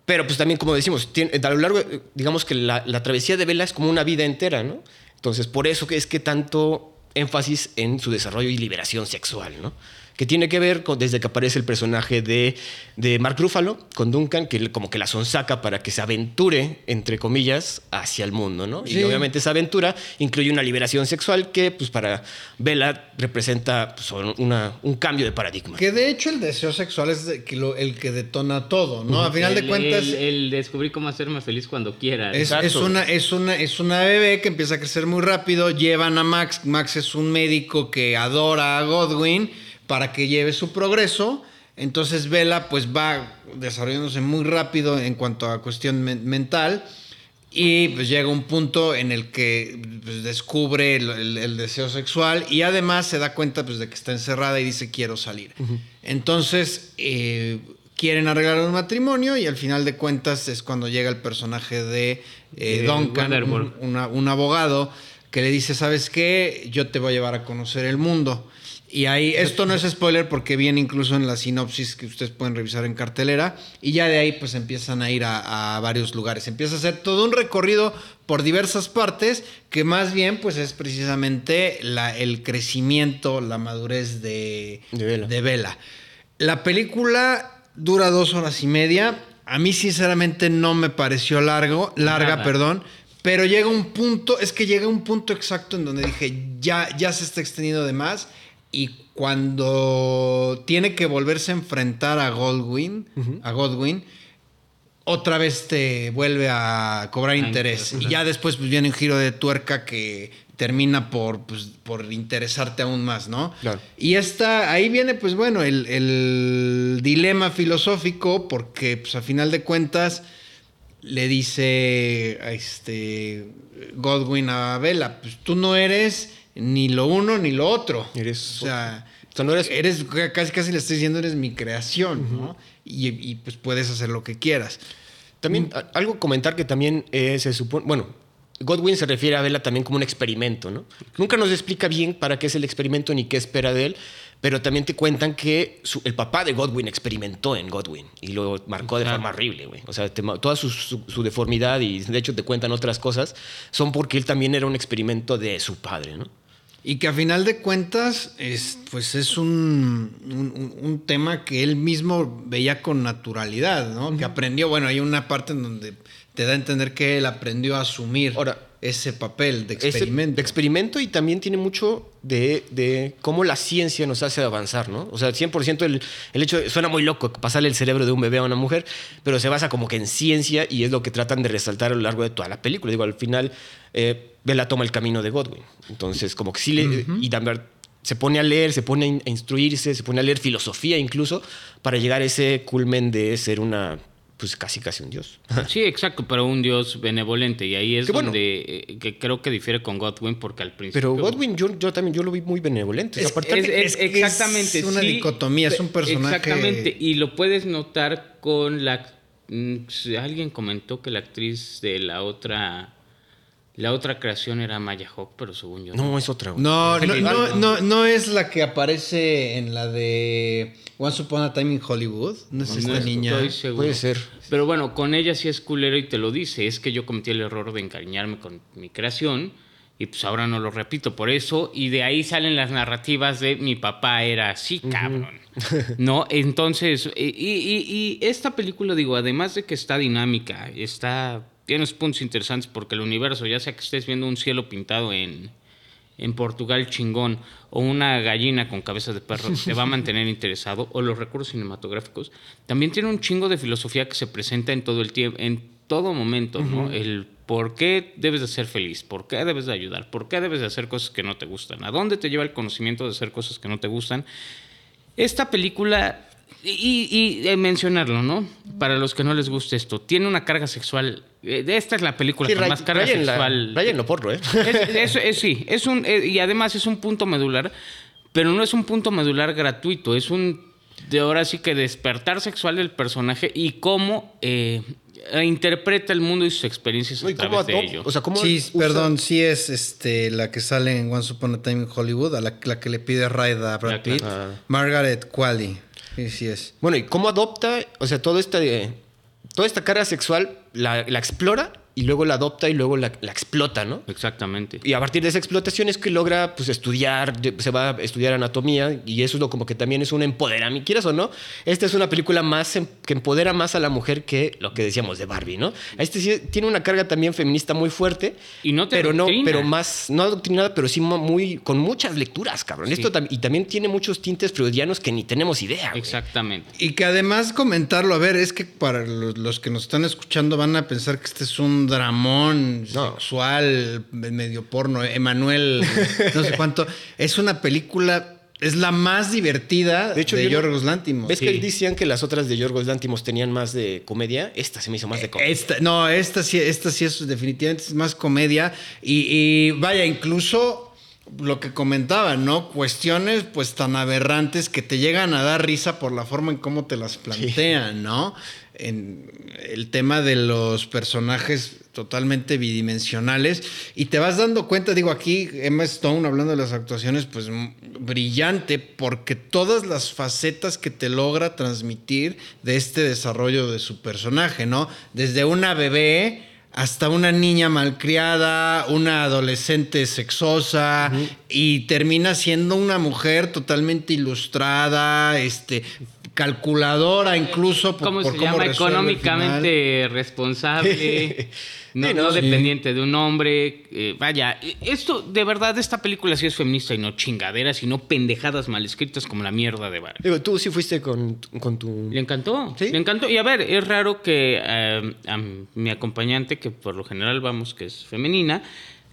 Pero pues también, como decimos, tiene- a lo largo, digamos que la, la travesía de Vela es como una vida entera, ¿no? Entonces, por eso que es que tanto énfasis en su desarrollo y liberación sexual, ¿no? Que tiene que ver con, desde que aparece el personaje de, de Mark Ruffalo con Duncan, que como que la sonsaca para que se aventure, entre comillas, hacia el mundo, ¿no? Sí. Y obviamente esa aventura incluye una liberación sexual que, pues para Vela, representa pues, una- un cambio de paradigma. Que de hecho el deseo sexual es de- que lo- el que detona todo, ¿no? A final de cuentas... El, el descubrir cómo hacerme feliz cuando quiera. Es una, es, una, es una bebé que empieza a crecer muy rápido. Llevan a Max. Max es un médico que adora a Godwin para que lleve su progreso. Entonces Vela pues va desarrollándose muy rápido en cuanto a cuestión men- mental. Y pues llega un punto en el que pues, descubre el, el- el deseo sexual y además se da cuenta pues, de que está encerrada y dice quiero salir. Entonces eh, quieren arreglar un matrimonio y al final de cuentas es cuando llega el personaje de eh, Duncan, un, una- un abogado que le dice, ¿sabes qué? Yo te voy a llevar a conocer el mundo. Y ahí, esto no es spoiler porque viene incluso en la sinopsis que ustedes pueden revisar en cartelera. Y ya de ahí pues empiezan a ir a, a varios lugares. Empieza a hacer todo un recorrido por diversas partes que más bien pues es precisamente la, el crecimiento, la madurez de, De Bella. de Bella. La película dura dos horas y media. A mí sinceramente no me pareció largo, larga, Nada. perdón. Pero llega un punto, es que llega un punto exacto en donde dije, ya, ya se está extendiendo de más. Y cuando tiene que volverse a enfrentar a Godwin, a Godwin, otra vez te vuelve a cobrar interés. Y ya después pues, viene un giro de tuerca que termina por, pues, por interesarte aún más, ¿no? Claro. Y esta, ahí viene, pues bueno, el, el dilema filosófico, porque pues a final de cuentas le dice a este Godwin a Vela, pues tú no eres ni lo uno ni lo otro. Eres- o sea, O sea, no eres- eres casi casi le estoy diciendo eres mi creación, ¿no? Y, y, pues puedes hacer lo que quieras. También a- algo comentar que también eh, se supone, bueno, Godwin se refiere a Vela también como un experimento, ¿no? Nunca nos explica bien para qué es el experimento ni qué espera de él, pero también te cuentan que su- el papá de Godwin experimentó en Godwin y lo marcó de Claro. forma horrible, güey. O sea, te toda su, su- su deformidad y de hecho te cuentan otras cosas son porque él también era un experimento de su padre, ¿no? Y que a final de cuentas, es, pues es un, un- un tema que él mismo veía con naturalidad, ¿no? Que aprendió, bueno, hay una parte en donde te da a entender que él aprendió a asumir Ahora, ese papel de Ese- experimento. de experimento y también tiene mucho de, de cómo la ciencia nos hace avanzar, ¿no? O sea, 100% el, el hecho, de- suena muy loco pasarle el cerebro de un bebé a una mujer, pero se basa como que en ciencia y es lo que tratan de resaltar a lo largo de toda la película. Digo, al final, eh, Bella toma el camino de Godwin. Entonces, como que sí le... Y también se pone a leer, se pone a instruirse, se pone a leer filosofía incluso, para llegar a ese culmen de ser una, pues casi casi un dios. [laughs] Sí, exacto, pero un dios benevolente. Y ahí es donde eh, que creo que difiere con Godwin, porque al principio. Pero Godwin, yo, yo también yo lo vi muy benevolente. O sea, Es- aparte- Es, es- Es que exactamente. es una sí, dicotomía, es un personaje- Exactamente. Y lo puedes notar con la. mm, Alguien comentó que la actriz de la otra. La otra creación era Maya Hawk, pero según yo. No, es otra. No, no, no, no, no es la que aparece en la de Once Upon a Time in Hollywood. No es No esta estoy niña. seguro. Puede ser. Pero bueno, con ella sí es culero y te lo dice. Es que yo cometí el error de encariñarme con mi creación y pues ahora no lo repito por eso. Y de ahí salen las narrativas de mi papá era así, cabrón. [laughs] ¿No? Entonces, y, y- y esta película, digo, además de que está dinámica, está, tiene unos puntos interesantes porque el universo, ya sea que estés viendo un cielo pintado en, en Portugal chingón o una gallina con cabeza de perro [laughs] te va a mantener interesado o los recursos cinematográficos también tiene un chingo de filosofía que se presenta en todo el tiempo en todo momento no el por qué debes de ser feliz por qué debes de ayudar por qué debes de hacer cosas que no te gustan a dónde te lleva el conocimiento de hacer cosas que no te gustan esta película, y, y, eh, mencionarlo, ¿no? Para los que no les guste esto, tiene una carga sexual. Eh, esta es la película Sí, con ray- más carga sexual. rayenlo porro, ¿eh? Es- [laughs] es- es- sí, es un, eh, y además es un punto medular pero no es un punto medular gratuito, es un de ahora sí que despertar sexual del personaje y cómo eh, interpreta el mundo y sus experiencias No, a cómo través de ello. O sea, cómo Sí, usa- perdón, sí es este la que sale en Once Upon a Time in Hollywood, a la, la que le pide ride a Brad. Pitt. Ah. Margaret Qualley. Sí, sí es. Bueno, y cómo adopta, o sea, todo este, toda esta carga sexual la, la explora y luego la adopta y luego la, la explota, ¿no? Exactamente. Y a partir de esa explotación es que logra pues estudiar, se va a estudiar anatomía y eso es lo como que también es un empoderamiento, quieras o no, esta es una película más em- que empodera más a la mujer que lo que decíamos de Barbie, ¿no? Este sí tiene una carga también feminista muy fuerte. Y no te pero no, pero más, no adoctrinada, pero sí muy, con muchas lecturas, cabrón. Sí. Esto tam- y también tiene muchos tintes freudianos que ni tenemos idea. güey. Exactamente. Y que además comentarlo, a ver, es que para los, los que nos están escuchando van a pensar que este es un dramón No. sexual, medio porno, Emanuel, no sé cuánto. Es una película, es la más divertida de, De hecho, no- Yorgos Lanthimos. ¿Ves Sí. que decían que las otras de Yorgos Lantimos tenían más de comedia? Esta se me hizo más de comedia. Esta, no, esta sí, esta sí es definitivamente es más comedia. Y, y vaya, incluso lo que comentaba, ¿no? Cuestiones pues tan aberrantes que te llegan a dar risa por la forma en cómo te las plantean, ¿no? En el tema de los personajes totalmente bidimensionales y te vas dando cuenta, digo aquí Emma Stone hablando de las actuaciones pues brillante porque todas las facetas que te logra transmitir de este desarrollo de su personaje, ¿no? Desde una bebé hasta una niña malcriada, una adolescente sexosa y termina siendo una mujer totalmente ilustrada, este calculadora incluso por, ¿Cómo por se cómo llama? Económicamente responsable. [laughs] No, Sí, no, no sí. dependiente de un hombre. eh, vaya, esto, de verdad, esta película sí es feminista y no chingaderas, sino pendejadas mal escritas como la mierda de Barbie. Digo, tú sí fuiste con, con tu... Le encantó, ¿Sí? le encantó. Y a ver, es raro que eh, a mi acompañante, que por lo general vamos, que es femenina,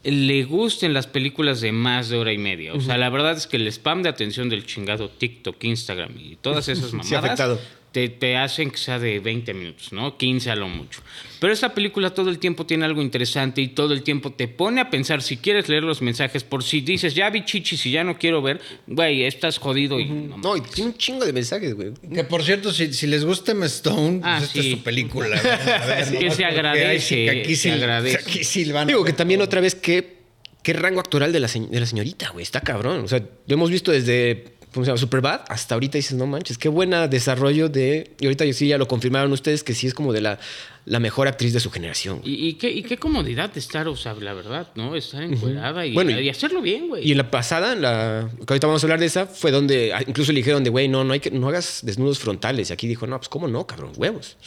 le gusten las películas de más de hora y media. O sea, la verdad es que el spam de atención del chingado TikTok, Instagram y todas esas [laughs] Sí, mamadas afectado. Te, te hacen que sea de 20 minutos, ¿no? 15 a lo mucho. Pero esta película todo el tiempo tiene algo interesante y todo el tiempo te pone a pensar si quieres leer los mensajes por si dices, ya vi chichis y ya no quiero ver, güey, estás jodido y no No, y tiene un chingo de mensajes, güey. Que por cierto, si, si les gusta Emma Stone, pues Ah, esta sí. es su película. A ver, [laughs] Que se agradece, que aquí se sí, agradece. Aquí sí van a Digo que también todo. otra vez, ¿qué, qué rango actoral de la, se- de la señorita, güey? Está cabrón. O sea, lo hemos visto desde, ¿cómo se llama? Superbad hasta ahorita dices, no manches, qué buena desarrollo de... Y ahorita sí ya lo confirmaron ustedes que sí es como de la, la mejor actriz de su generación. Y, y qué, y qué comodidad de estar, o sea, la verdad, ¿no? Estar encuerada y, Bueno, y- y hacerlo bien, güey. Y en la pasada, en la, que ahorita vamos a hablar de esa, fue donde ah, incluso le dijeron de, güey, no, no, hay que, no hagas desnudos frontales. Y aquí dijo, no, pues cómo no, cabrón, huevos.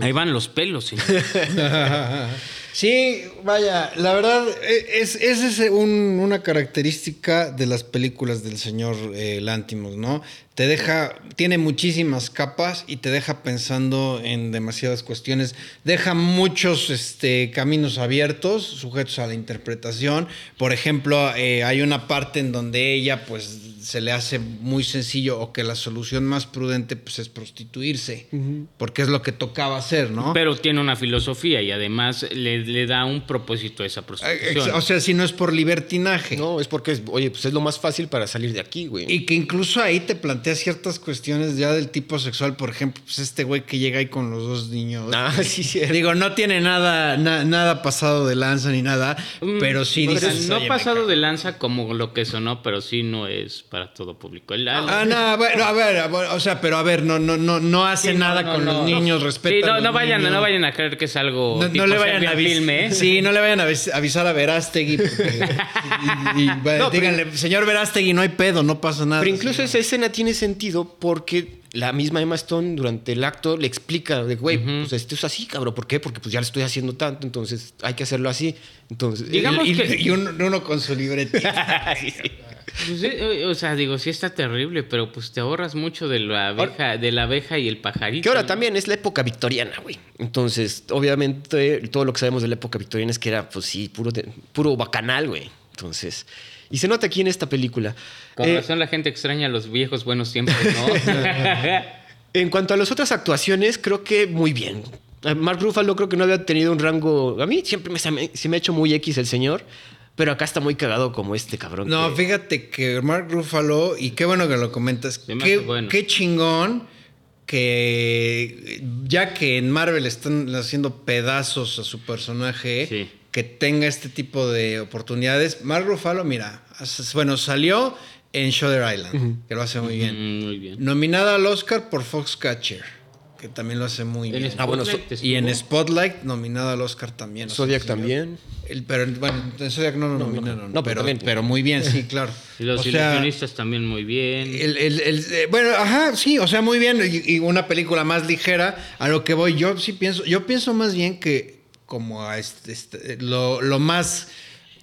Ahí van los pelos, señor. [laughs] Sí, vaya, la verdad, e- es, esa es un- una característica de las películas del señor eh, Lantimos, ¿no? Te deja, tiene muchísimas capas y te deja pensando en demasiadas cuestiones, deja muchos este, caminos abiertos, sujetos a la interpretación. Por ejemplo, eh, hay una parte en donde ella, pues, se le hace muy sencillo o que la solución más prudente, pues, es prostituirse, porque es lo que tocaba hacer, ¿no? Pero tiene una filosofía y además le, le da un propósito a esa prostitución. O sea, si no es por libertinaje. No, es porque, es- oye, pues es lo más fácil para salir de aquí, güey. Y que incluso ahí te plantea ciertas cuestiones ya del tipo sexual. Por ejemplo, pues este güey que llega ahí con los dos niños. Ah, [laughs] sí, sí. Digo, no tiene nada, na- nada pasado de lanza ni nada, Mm, pero sí o sea, dices. no "Oye, me pasado cago". de lanza como lo que sonó, pero sí no es para todo público. El- Ah, no, bueno, a ver, a ver, o sea, pero a ver, no, no, no, no hace Sí, nada no, con no. los niños, respeta. Sí, a no, no vayan, niños. no vayan a creer que es algo. No, tipo le vayan a Serbia avisar. Filme, ¿eh? [laughs] Sí, no le vayan a avis- avisar a Verástegui. porque- y, y- y- bueno, No, pero- díganle, señor Verástegui, no hay pedo, no pasa nada. Pero incluso esa escena tiene sentido porque la misma Emma Stone durante el acto le explica de, güey, pues esto es así, cabrón. ¿Por qué? Porque pues ya lo estoy haciendo tanto, entonces hay que hacerlo así. Entonces, Digamos y, que- y uno, uno con su libretita. [laughs] Pues, eh, o sea, digo, sí está terrible, pero pues te ahorras mucho de la abeja, de la abeja y el pajarito. Que ahora ¿no? también es la época victoriana, güey. Entonces, obviamente, todo lo que sabemos de la época victoriana es que era, pues sí, puro, de- puro bacanal, güey. Entonces, y se nota aquí en esta película. Con Eh, razón la gente extraña los viejos buenos tiempos, ¿no? [laughs] En cuanto a las otras actuaciones, creo que muy bien. Eh, Mark Ruffalo creo que no había tenido un rango... A mí siempre me, se me ha hecho muy X el señor. Pero acá está muy cagado como este cabrón. No, que- fíjate que Mark Ruffalo, y qué bueno que lo comentas, qué, bueno. qué chingón que ya que en Marvel están haciendo pedazos a su personaje, Sí. que tenga este tipo de oportunidades. Mark Ruffalo, mira, bueno, salió en Shutter Island, que lo hace muy bien. Mm, Muy bien. Nominada al Oscar por Foxcatcher, que también lo hace muy En bien. Ah, bueno, Spotlight Y en. Spotlight, nominada al Oscar también. o sea, Zodiac también. el- pero bueno, en Zodiac no lo nominaron. no, pero pero, muy bien, sí, claro. [laughs] Y los O sea, ilusionistas también muy bien. el- el- el- eh, bueno, ajá, sí, o sea, muy bien. Y, y una película más ligera. A lo que voy, yo sí pienso, yo pienso más bien que como a este, este, lo, lo más.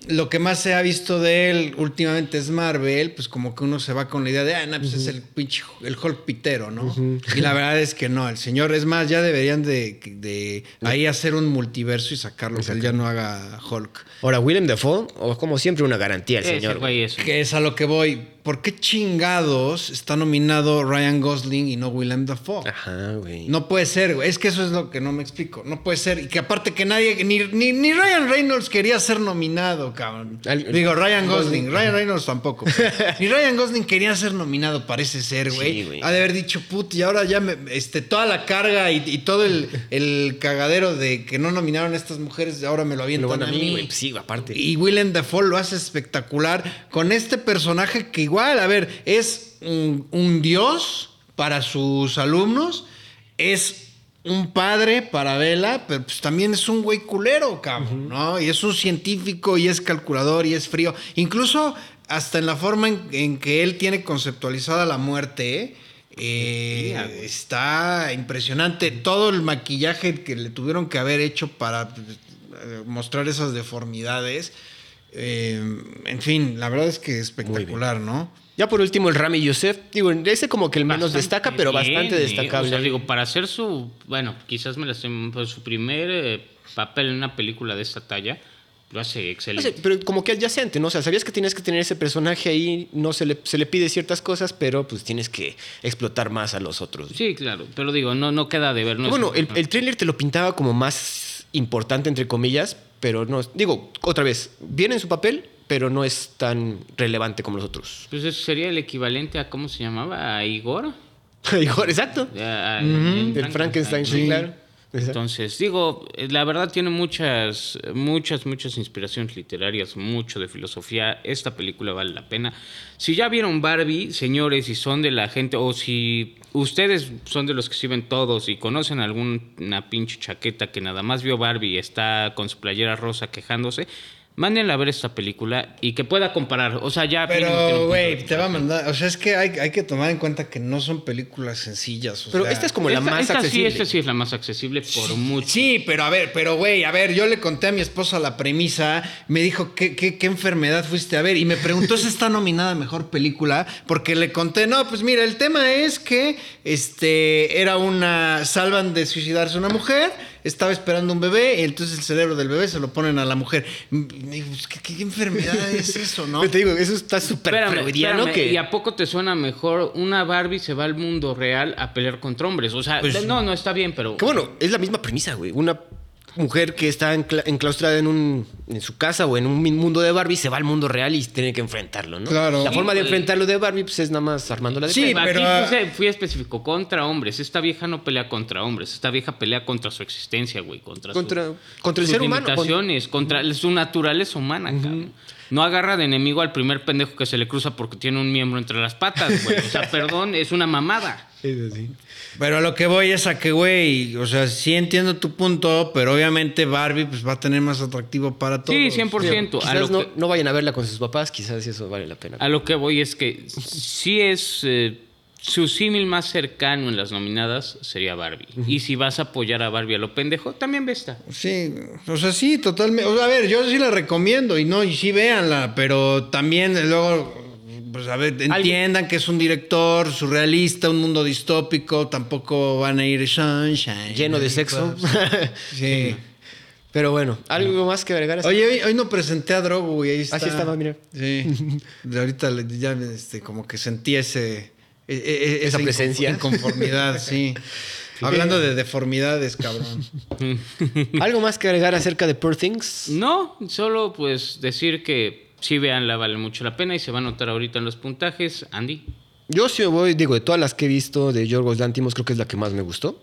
Lo que más se ha visto de él últimamente es Marvel, pues como que uno se va con la idea de, ah, no, pues es el pinche, el Hulk pitero, ¿no? Y la verdad es que no, el señor, es más, ya deberían de, de ahí hacer un multiverso y sacarlo, que él ya no haga Hulk. Ahora, Willem Dafoe, o como siempre, una garantía el Ese señor. güey es- Que es a lo que voy. ¿Por qué chingados está nominado Ryan Gosling y no Willem Dafoe? Ajá, güey. No puede ser, güey. Es que eso es lo que no me explico. No puede ser. Y que aparte que nadie, ni, ni, ni Ryan Reynolds quería ser nominado, cabrón. Al- Digo, Ryan Gosling. Ryan Reynolds tampoco. [laughs] ni Ryan Gosling quería ser nominado, parece ser, güey. Sí, güey. ha de haber dicho, put, y ahora ya me, este, toda la carga y, y todo el, el cagadero de que no nominaron a estas mujeres, ahora me lo Lo avientan van a mí. güey. Pues sí, aparte. Y Willem Dafoe lo hace espectacular con este personaje que igual, a ver, es un, un dios para sus alumnos, es un padre para Vela, pero pues también es un güey culero, cabrón, ¿no? Y es un científico y es calculador y es frío. Incluso hasta en la forma en, en que él tiene conceptualizada la muerte, eh, está impresionante. Todo el maquillaje que le tuvieron que haber hecho para eh, mostrar esas deformidades. Eh, en fin, la verdad es que espectacular, ¿no? Ya por último, el Rami Youssef. Digo, ese como que el menos Bastante destaca, pero bien, bastante ¿eh? destacable. O sea, digo, para hacer su. Bueno, quizás me la estoy. pues, su primer eh, papel en una película de esta talla, lo hace excelente. pero como que adyacente, ¿no? O sea, sabías que tienes que tener ese personaje ahí, no se le, se le pide ciertas cosas, pero pues tienes que explotar más a los otros. Sí, claro. Pero digo, no, no queda de ver. No bueno, el, el tráiler te lo pintaba como más importante, entre comillas, pero no. Digo, otra vez, viene en su papel, pero no es tan relevante como los otros. Pues eso sería el equivalente a. ¿Cómo se llamaba? A Igor. [laughs] Igor, exacto. A- a- El Frankenstein, sí, claro. Entonces, digo, eh, la verdad tiene muchas, muchas, muchas inspiraciones literarias, mucho de filosofía. Esta película vale la pena. Si ya vieron Barbie, señores, y son de la gente, o si ustedes son de los que sirven todos y conocen alguna pinche chaqueta que nada más vio Barbie y está con su playera rosa quejándose, mándenla a ver esta película y que pueda comparar. O sea, ya... Pero, güey, te va a mandar. O sea, es que hay, hay que tomar en cuenta que no son películas sencillas. o Pero sea- esta es como la Esta- más esta accesible. Sí, esta sí es la más accesible por mucho. Sí, pero a ver, pero güey, a ver, yo le conté a mi esposa la premisa, me dijo, ¿qué, qué, qué enfermedad fuiste a ver? Y me preguntó si está nominada Mejor Película, porque le conté, no, pues mira, el tema es que este, era una, salvan de suicidarse una mujer, estaba esperando un bebé, y entonces el cerebro del bebé se lo ponen a la mujer. ¿qué, qué enfermedad [laughs] es eso, no? Pero te digo, eso está súper freudiano que... ¿Y a poco te suena mejor una Barbie se va al mundo real a pelear contra hombres? O sea, Pues- no, no está bien, pero. Que bueno, es la misma premisa, güey. Una mujer que está encla- enclaustrada en, un, en su casa o en un mundo de Barbie se va al mundo real y tiene que enfrentarlo, ¿no? Claro. La Sí, forma de enfrentarlo de Barbie pues, es nada más armándola de Sí, pedo. Aquí pero- puse- fui específico contra hombres. Esta vieja no pelea contra hombres. Esta vieja pelea contra su existencia, güey. Contra, su- Contra- contra el sus ser humano, limitaciones, contra su naturaleza humana, cabrón. No agarra de enemigo al primer pendejo que se le cruza porque tiene un miembro entre las patas, güey. O sea, [laughs] perdón, es una mamada. Pero a lo que voy es a que, güey, o sea, sí entiendo tu punto, pero obviamente Barbie pues va a tener más atractivo para todos. Sí, 100%. A Quizás lo no, que- no vayan a verla con sus papás, quizás eso vale la pena. A lo que voy es que sí es eh, su símil más cercano en las nominadas sería Barbie. Y si vas a apoyar a Barbie a lo pendejo, también ve esta. Sí, o sea, sí, totalmente. O sea, a ver, yo sí la recomiendo y no, y sí véanla, pero también luego, pues a ver, entiendan que es un director surrealista, un mundo distópico, tampoco van a ir sunshine. Lleno de sexo. Sí. [laughs] Pero bueno, ¿algo más que agregar? a esto? Oye, hoy, hoy no presenté a Drogo, güey, ahí está. Así estaba, mira. Sí. [laughs] De ahorita le- ya este, como que sentí ese... e- e- Esa inconf- presencia. Inconformidad, [laughs] sí. Hablando de deformidades, cabrón. [laughs] ¿Algo más que agregar acerca de Poor Things? No, solo pues decir que sí veanla, vale mucho la pena y se va a notar ahorita en los puntajes. Andy. Yo sí me voy, digo, de todas las que he visto de Yorgos Lantimos, creo que es la que más me gustó.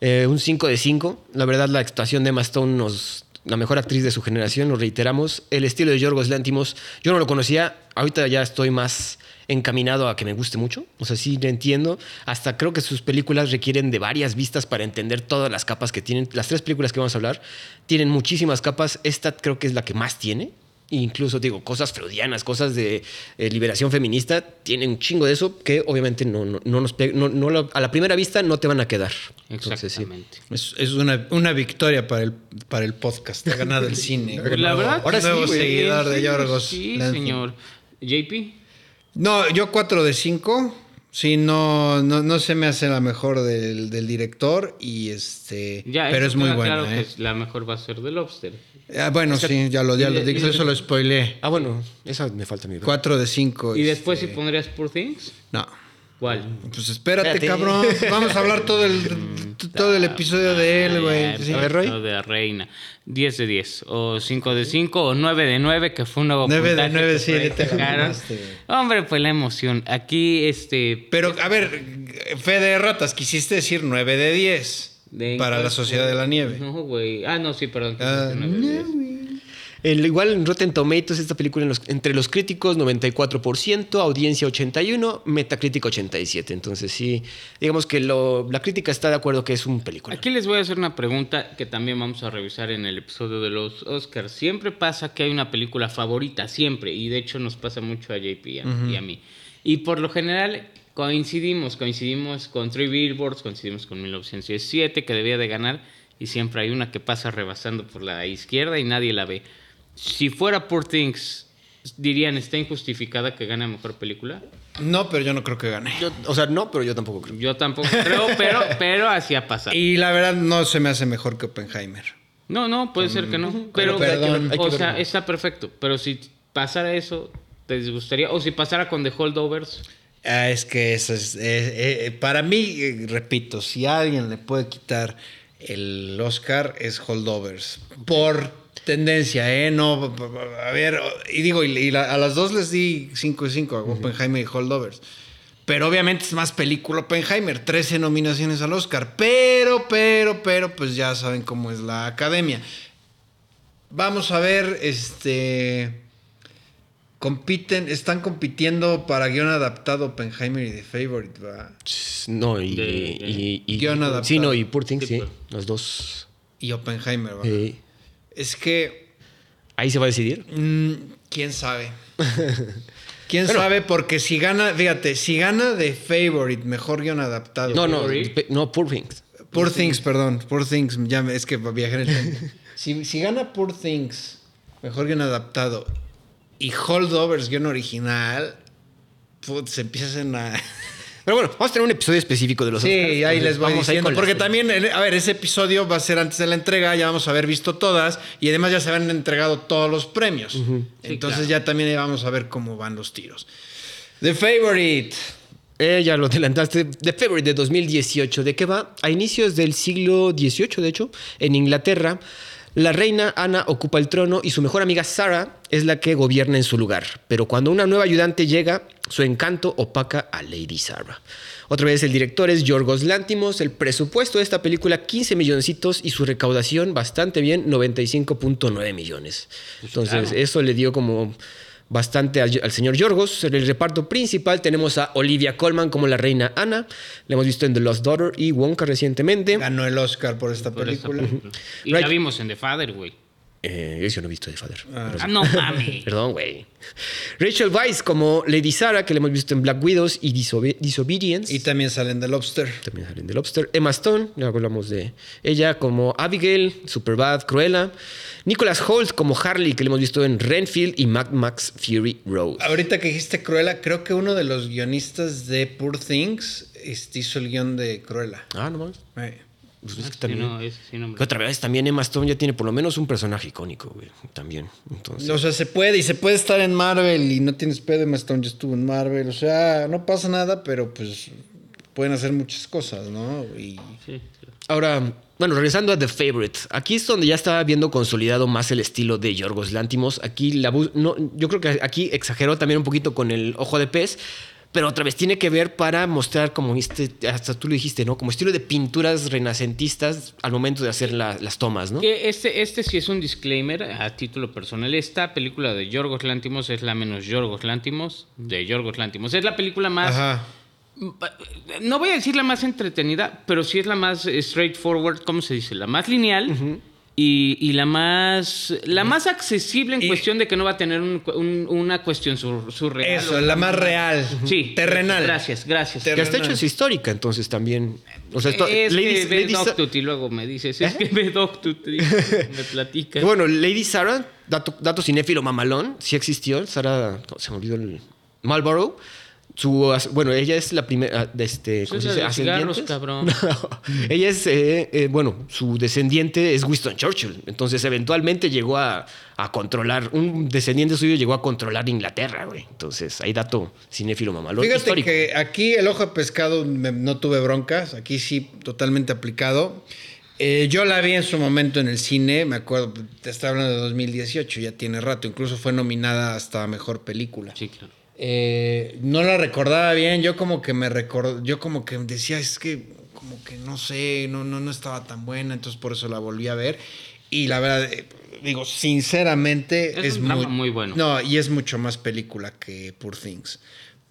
Eh, un 5 de 5. La verdad, la actuación de Emma Stone nos la mejor actriz de su generación, lo reiteramos. El estilo de Yorgos Lantimos, yo no lo conocía, ahorita ya estoy más encaminado a que me guste mucho. O sea, sí lo entiendo. Hasta creo que sus películas requieren de varias vistas para entender todas las capas que tienen. Las tres películas que vamos a hablar tienen muchísimas capas. Esta creo que es la que más tiene. Incluso, digo, cosas freudianas, cosas de eh, liberación feminista, tienen un chingo de eso que obviamente no, no, no nos no- no lo- a la primera vista no te van a quedar. Entonces, sí. Exactamente. Es, es una, una victoria para el, para el podcast. Ha ganado el [laughs] cine. Pues la verdad, Ahora sí, nuevo seguidor de Sí, Yorgos. Sí, Lanthimos. señor. JP. No, yo 4 de 5. Sí, no, no, no se me hace la mejor del, del director. Y este. Ya, pero es muy buena. Claro ¿eh? que la mejor va a ser de Lobster. Ah, bueno, sí, ya lo, ya lo de- dije, eso lo spoileé. Ah, bueno, esa me falta a mí. ¿verdad? 4 de 5. ¿Y después si pondrías Poor Things? No. ¿Cuál? Pues espérate, Espérate. cabrón. Vamos a hablar todo el, [laughs] todo el episodio de él, güey. Sí. A ver, Roy. De la reina. 10 de 10. O 5 de 5. O 9 de 9, que fue un nuevo 9 de puntaje 9, que sí, te. Hombre, pues la emoción. Aquí, este... Pero, a ver, fe de ratas, quisiste decir 9 de 10 de- para la Sociedad de la Nieve. No, güey. Ah, no, sí, perdón. Ah, dijiste 9 de 10. El, igual en Rotten Tomatoes, esta película en los- entre los críticos 94%, audiencia 81%, Metacritic 87%. Entonces sí, digamos que lo- la crítica está de acuerdo que es un película. Aquí les voy a hacer una pregunta que también vamos a revisar en el episodio de los Oscars. Siempre pasa que hay una película favorita, siempre, y de hecho nos pasa mucho a JP y a, y a mí. Y por lo general coincidimos, coincidimos con Three Billboards, coincidimos con 1917, que debía de ganar, y siempre hay una que pasa rebasando por la izquierda y nadie la ve. Si fuera Poor Things, dirían, ¿está injustificada que gane mejor película? No, pero yo no creo que gane. Yo- o sea, no, pero yo tampoco creo. Yo tampoco creo, pero, [laughs] pero así ha pasado. Y la verdad no se me hace mejor que Oppenheimer. No, no, puede ser que no. Pero, Pero perdón. O sea, está perfecto. Pero si pasara eso, ¿te disgustaría? O si pasara con The Holdovers. Ah, es que eso es. eh, eh, para mí, eh, repito, si alguien le puede quitar el Oscar, es Holdovers. Por tendencia, ¿eh? No, a ver, y digo, y, y la- a las dos les di 5 de 5, a Oppenheimer y Holdovers. Pero obviamente es más película Oppenheimer, 13 nominaciones al Oscar. Pero, pero, pero, pues ya saben cómo es la academia. Vamos a ver, este. Compiten, están compitiendo para guion adaptado Oppenheimer y The Favorite, ¿va? No, y. De- y, y- Guión adaptado. Sí, no, y Poor Things, Sí, sí. pues. Los dos. Y Oppenheimer, ¿va? Sí. Es que. Ahí se va a decidir. mm, ¿Quién sabe? [laughs] ¿Quién Bueno. sabe? Porque si gana, fíjate, si gana The Favorite, mejor guion adaptado. No, no, no, Poor Things. Poor Things, perdón. Poor Things, ya me- es que viajé en el tiempo. [laughs] si, si gana Poor Things, mejor guion adaptado, y Holdovers, guion original, put, se empiezan a... [laughs] Pero bueno, vamos a tener un episodio específico de los Sí, Oscars, ahí les voy vamos ahí diciendo. Porque también, a ver, ese episodio va a ser antes de la entrega, ya vamos a haber visto todas y además ya se han entregado todos los premios. Entonces claro. ya también vamos a ver cómo van los tiros. The Favorite. Eh, ya lo adelantaste. The Favorite de 2018. ¿De qué va? A inicios del siglo XVIII, de hecho, en Inglaterra, la reina Ana ocupa el trono y su mejor amiga Sarah es la que gobierna en su lugar. Pero cuando una nueva ayudante llega, su encanto opaca a Lady Sarah. Otra vez el director es Yorgos Lantimos. El presupuesto de esta película 15 milloncitos y su recaudación bastante bien 95.9 millones. Entonces claro. eso le dio como bastante al, al señor Yorgos. En el reparto principal tenemos a Olivia Colman como la reina Ana. La hemos visto en The Lost Daughter y Wonka recientemente. Ganó el Oscar por esta por película. Y Right. la vimos en The Father, güey. Eh, yo no he visto de Father. Pero Ah, no [laughs] mames. Perdón, güey. Rachel Weisz como Lady Sarah, que la hemos visto en Black Widows y Disobe- Disobedience. Y también salen de Lobster. También salen de Lobster. Emma Stone, ya hablamos de ella como Abigail, Superbad, Cruella. Nicholas Holt como Harley, que le hemos visto en Renfield y Mad Max Fury Road. Ahorita que dijiste Cruella, creo que uno de los guionistas de Poor Things este, hizo el guion de Cruella. Ah, no mames. Eh. Pues es que Sí, también. no, ese sí no me- Que otra vez también Emma Stone ya tiene por lo menos un personaje icónico, güey. También. Entonces. O sea, se puede y se puede estar en Marvel y no tienes pedo. Emma Stone ya estuvo en Marvel. O sea, no pasa nada, pero pues pueden hacer muchas cosas, ¿no? Y Sí, Ahora, bueno, regresando a The Favorite, aquí es donde ya estaba viendo consolidado más el estilo de Yorgos Lántimos. Aquí la no, yo creo que aquí exageró también un poquito con el ojo de pez, pero otra vez tiene que ver para mostrar como este, hasta tú lo dijiste, ¿no? Como estilo de pinturas renacentistas al momento de hacer la- las tomas, ¿no? Este, este sí es un disclaimer a título personal. Esta película de Yorgos Lántimos es la menos Yorgos Lántimos de Yorgos Lántimos. Es la película más... Ajá. No voy a decir la más entretenida, pero sí es la más straightforward, ¿cómo se dice? La más lineal y, y la más la más accesible en Y- cuestión de que no va a tener un- un- una cuestión sur- surreal. Eso, la más real. Sí. Terrenal. Gracias, gracias. Ter- que hasta hecho Terrenal. es histórica, entonces también. O sea, esto- es Lady- que ve Lady Doctut y luego me dices, es que ve Doctut y [laughs] me platica. Que Bueno, Lady Sarah, dato, dato cinéfilo mamalón, sí existió. Sarah, ¿cómo se me olvidó el. Marlborough. Su, bueno, ella es la primera. de Este, ¿cómo se dice? cabrón. [laughs] ella es. eh, eh, bueno, su descendiente es Winston Churchill. Entonces, eventualmente llegó a, a controlar. Un descendiente suyo llegó a controlar Inglaterra, güey. Entonces, hay dato cinéfilo mamalón. Fíjate histórico. que aquí el ojo de pescado me- no tuve broncas, aquí sí totalmente aplicado. Eh, yo la vi en su momento en el cine, me acuerdo, te estaba hablando de 2018, ya tiene rato, incluso fue nominada hasta mejor película. Sí, claro. Eh, no la recordaba bien, yo como que me recordó, yo como que decía, es que como que no sé, no, no, no estaba tan buena, entonces por eso la volví a ver. Y la verdad, eh, digo, sinceramente Es es, un drama muy bueno. No, y es mucho más película que Poor Things.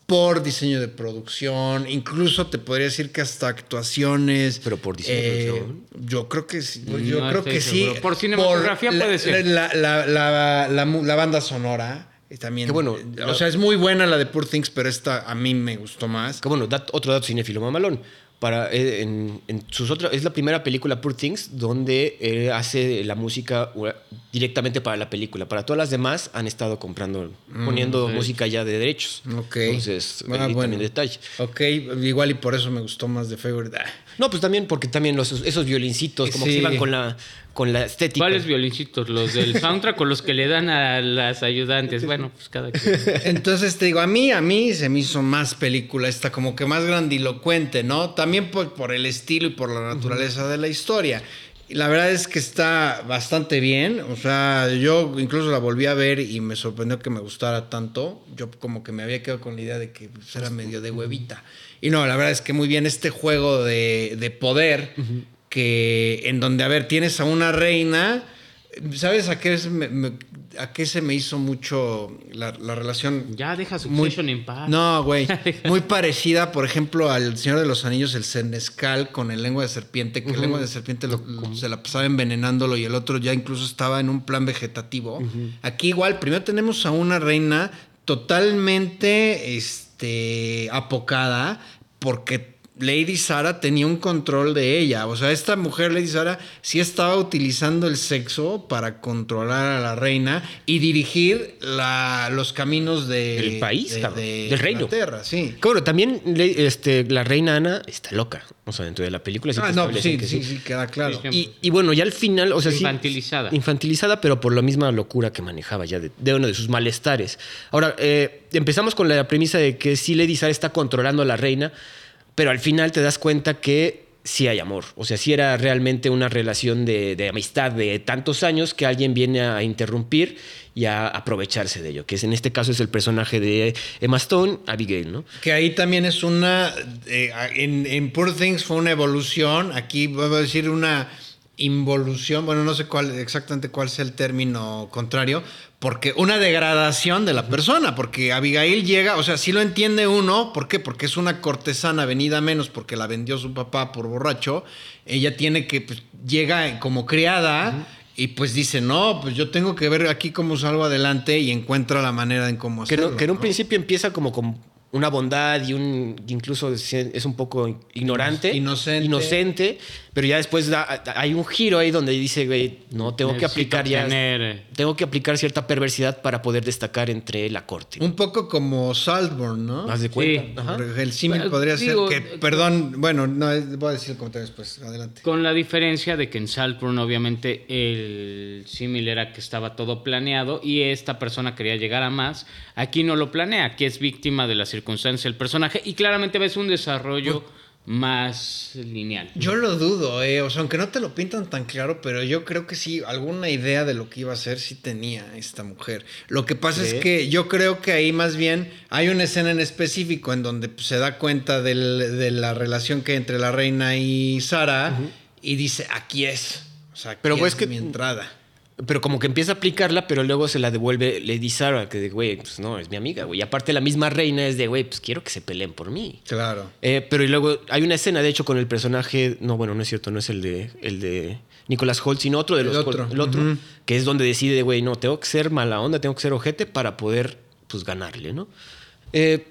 Por diseño de producción, incluso te podría decir que hasta actuaciones. Pero por diseño de producción. Yo creo que sí. Yo No creo que sí. Por cinematografía la- puede ser. La, la, la, la la banda sonora. También, Que bueno, eh, lo- o sea, es muy buena la de Poor Things, pero esta a mí me gustó más. Que bueno, dat- otro dato cinéfilo mamalón. Para, eh, en, en sus otras, es la primera película Poor Things donde eh, hace la música directamente para la película. Para todas las demás han estado comprando, poniendo sí. música ya de derechos. Ok. Entonces, Ah, ahí bueno. también detalle. Ok, igual y por eso me gustó más de Favorite. Ah, No, pues también porque también los, esos violincitos como que Sí. se iban con la, con la estética. ¿Cuáles violincitos? ¿Los del [laughs] soundtrack o los que le dan a las ayudantes? Bueno, pues cada quien. Entonces te digo, a mí, a mí se me hizo más película esta, como que más grandilocuente, ¿no? También por, por el estilo y por la naturaleza de la historia. La verdad es que está bastante bien. O sea, yo incluso la volví a ver y me sorprendió que me gustara tanto. Yo como que me había quedado con la idea de que pues, era medio de huevita. Y no, la verdad es que muy bien este juego de, de poder que en donde, a ver, tienes a una reina. ¿Sabes a qué, es- me- me- a qué se me hizo mucho la, la relación? Ya deja su Muy- en paz. No, güey. [laughs] Muy parecida, por ejemplo, al Señor de los Anillos, el Senescal con el lengua de serpiente, que el lengua de serpiente lo- lo- se la pasaba envenenándolo y el otro ya incluso estaba en un plan vegetativo. Aquí igual, primero tenemos a una reina totalmente este, apocada porque Lady Sara tenía un control de ella. O sea, esta mujer, Lady Sara, sí estaba utilizando el sexo para controlar a la reina y dirigir la- los caminos de, Del país, de- cabrón. de Del reino. Inglaterra, sí. Bueno, también este, la reina Ana está loca. O sea, dentro de la película sí Ah, no, sí, que sí, sí, queda claro. Sí, sí. Y, y bueno, ya al final, o sea, sí- Infantilizada. infantilizada, pero por la misma locura que manejaba ya de, de uno de sus malestares. Ahora, eh, empezamos con la premisa de que sí Lady Sarah está controlando a la reina, pero al final te das cuenta que sí hay amor. O sea, sí era realmente una relación de, amistad de tantos años que alguien viene a interrumpir y a aprovecharse de ello, que es, en este caso es el personaje de Emma Stone, Abigail, ¿no? Que ahí también es una. eh, en, en Poor Things fue una evolución. Aquí voy a decir una involución. Bueno, no sé cuál exactamente cuál sea el término contrario. Porque una degradación de la persona. Porque Abigail llega, o sea, sí lo entiende uno. ¿Por qué? Porque es una cortesana venida menos porque la vendió su papá por borracho. Ella tiene que. pues, llega como criada. Y pues dice, no, pues yo tengo que ver aquí cómo salgo adelante y encuentra la manera en cómo Que, hacerlo. no- que en un ¿no? principio empieza como con una bondad y un incluso es un poco ignorante, Inocente. inocente, pero ya después da- hay un giro ahí donde dice, güey, no tengo que Necesito aplicar ya tener, eh, tengo que aplicar cierta perversidad para poder destacar entre la corte. Un poco como Saltburn, ¿no? ¿Haz de Sí. cuenta? Ajá. Porque El símil Pero, podría digo, ser que, eh, perdón, bueno, no, es- voy a decir el comentario después, adelante. Con la diferencia de que en Saltburn obviamente el símil era que estaba todo planeado y esta persona quería llegar a más. Aquí no lo planea, aquí es víctima de la circunstancia del personaje y claramente ves un desarrollo más lineal. Yo lo dudo, eh. O sea, aunque no te lo pintan tan claro, pero yo creo que sí, alguna idea de lo que iba a ser sí tenía esta mujer. Lo que pasa es que yo creo que ahí más bien hay una escena en específico en donde pues, se da cuenta del- de la relación que hay entre la reina y Sara y dice, aquí es. O sea, aquí Pero, pues, es que- mi entrada. Pero como que empieza a aplicarla, pero luego se la devuelve Lady Sarah, que de, güey, pues no, es mi amiga, güey. Y aparte la misma reina es de, güey, pues quiero que se peleen por mí. Claro. Eh, pero y luego hay una escena, de hecho, con el personaje, no, bueno, no es cierto, no es el de, el de Nicolas Holt, sino otro de El los otro. Holt, el otro, que es donde decide, güey, no, tengo que ser mala onda, tengo que ser ojete para poder, pues, ganarle, ¿no? Eh,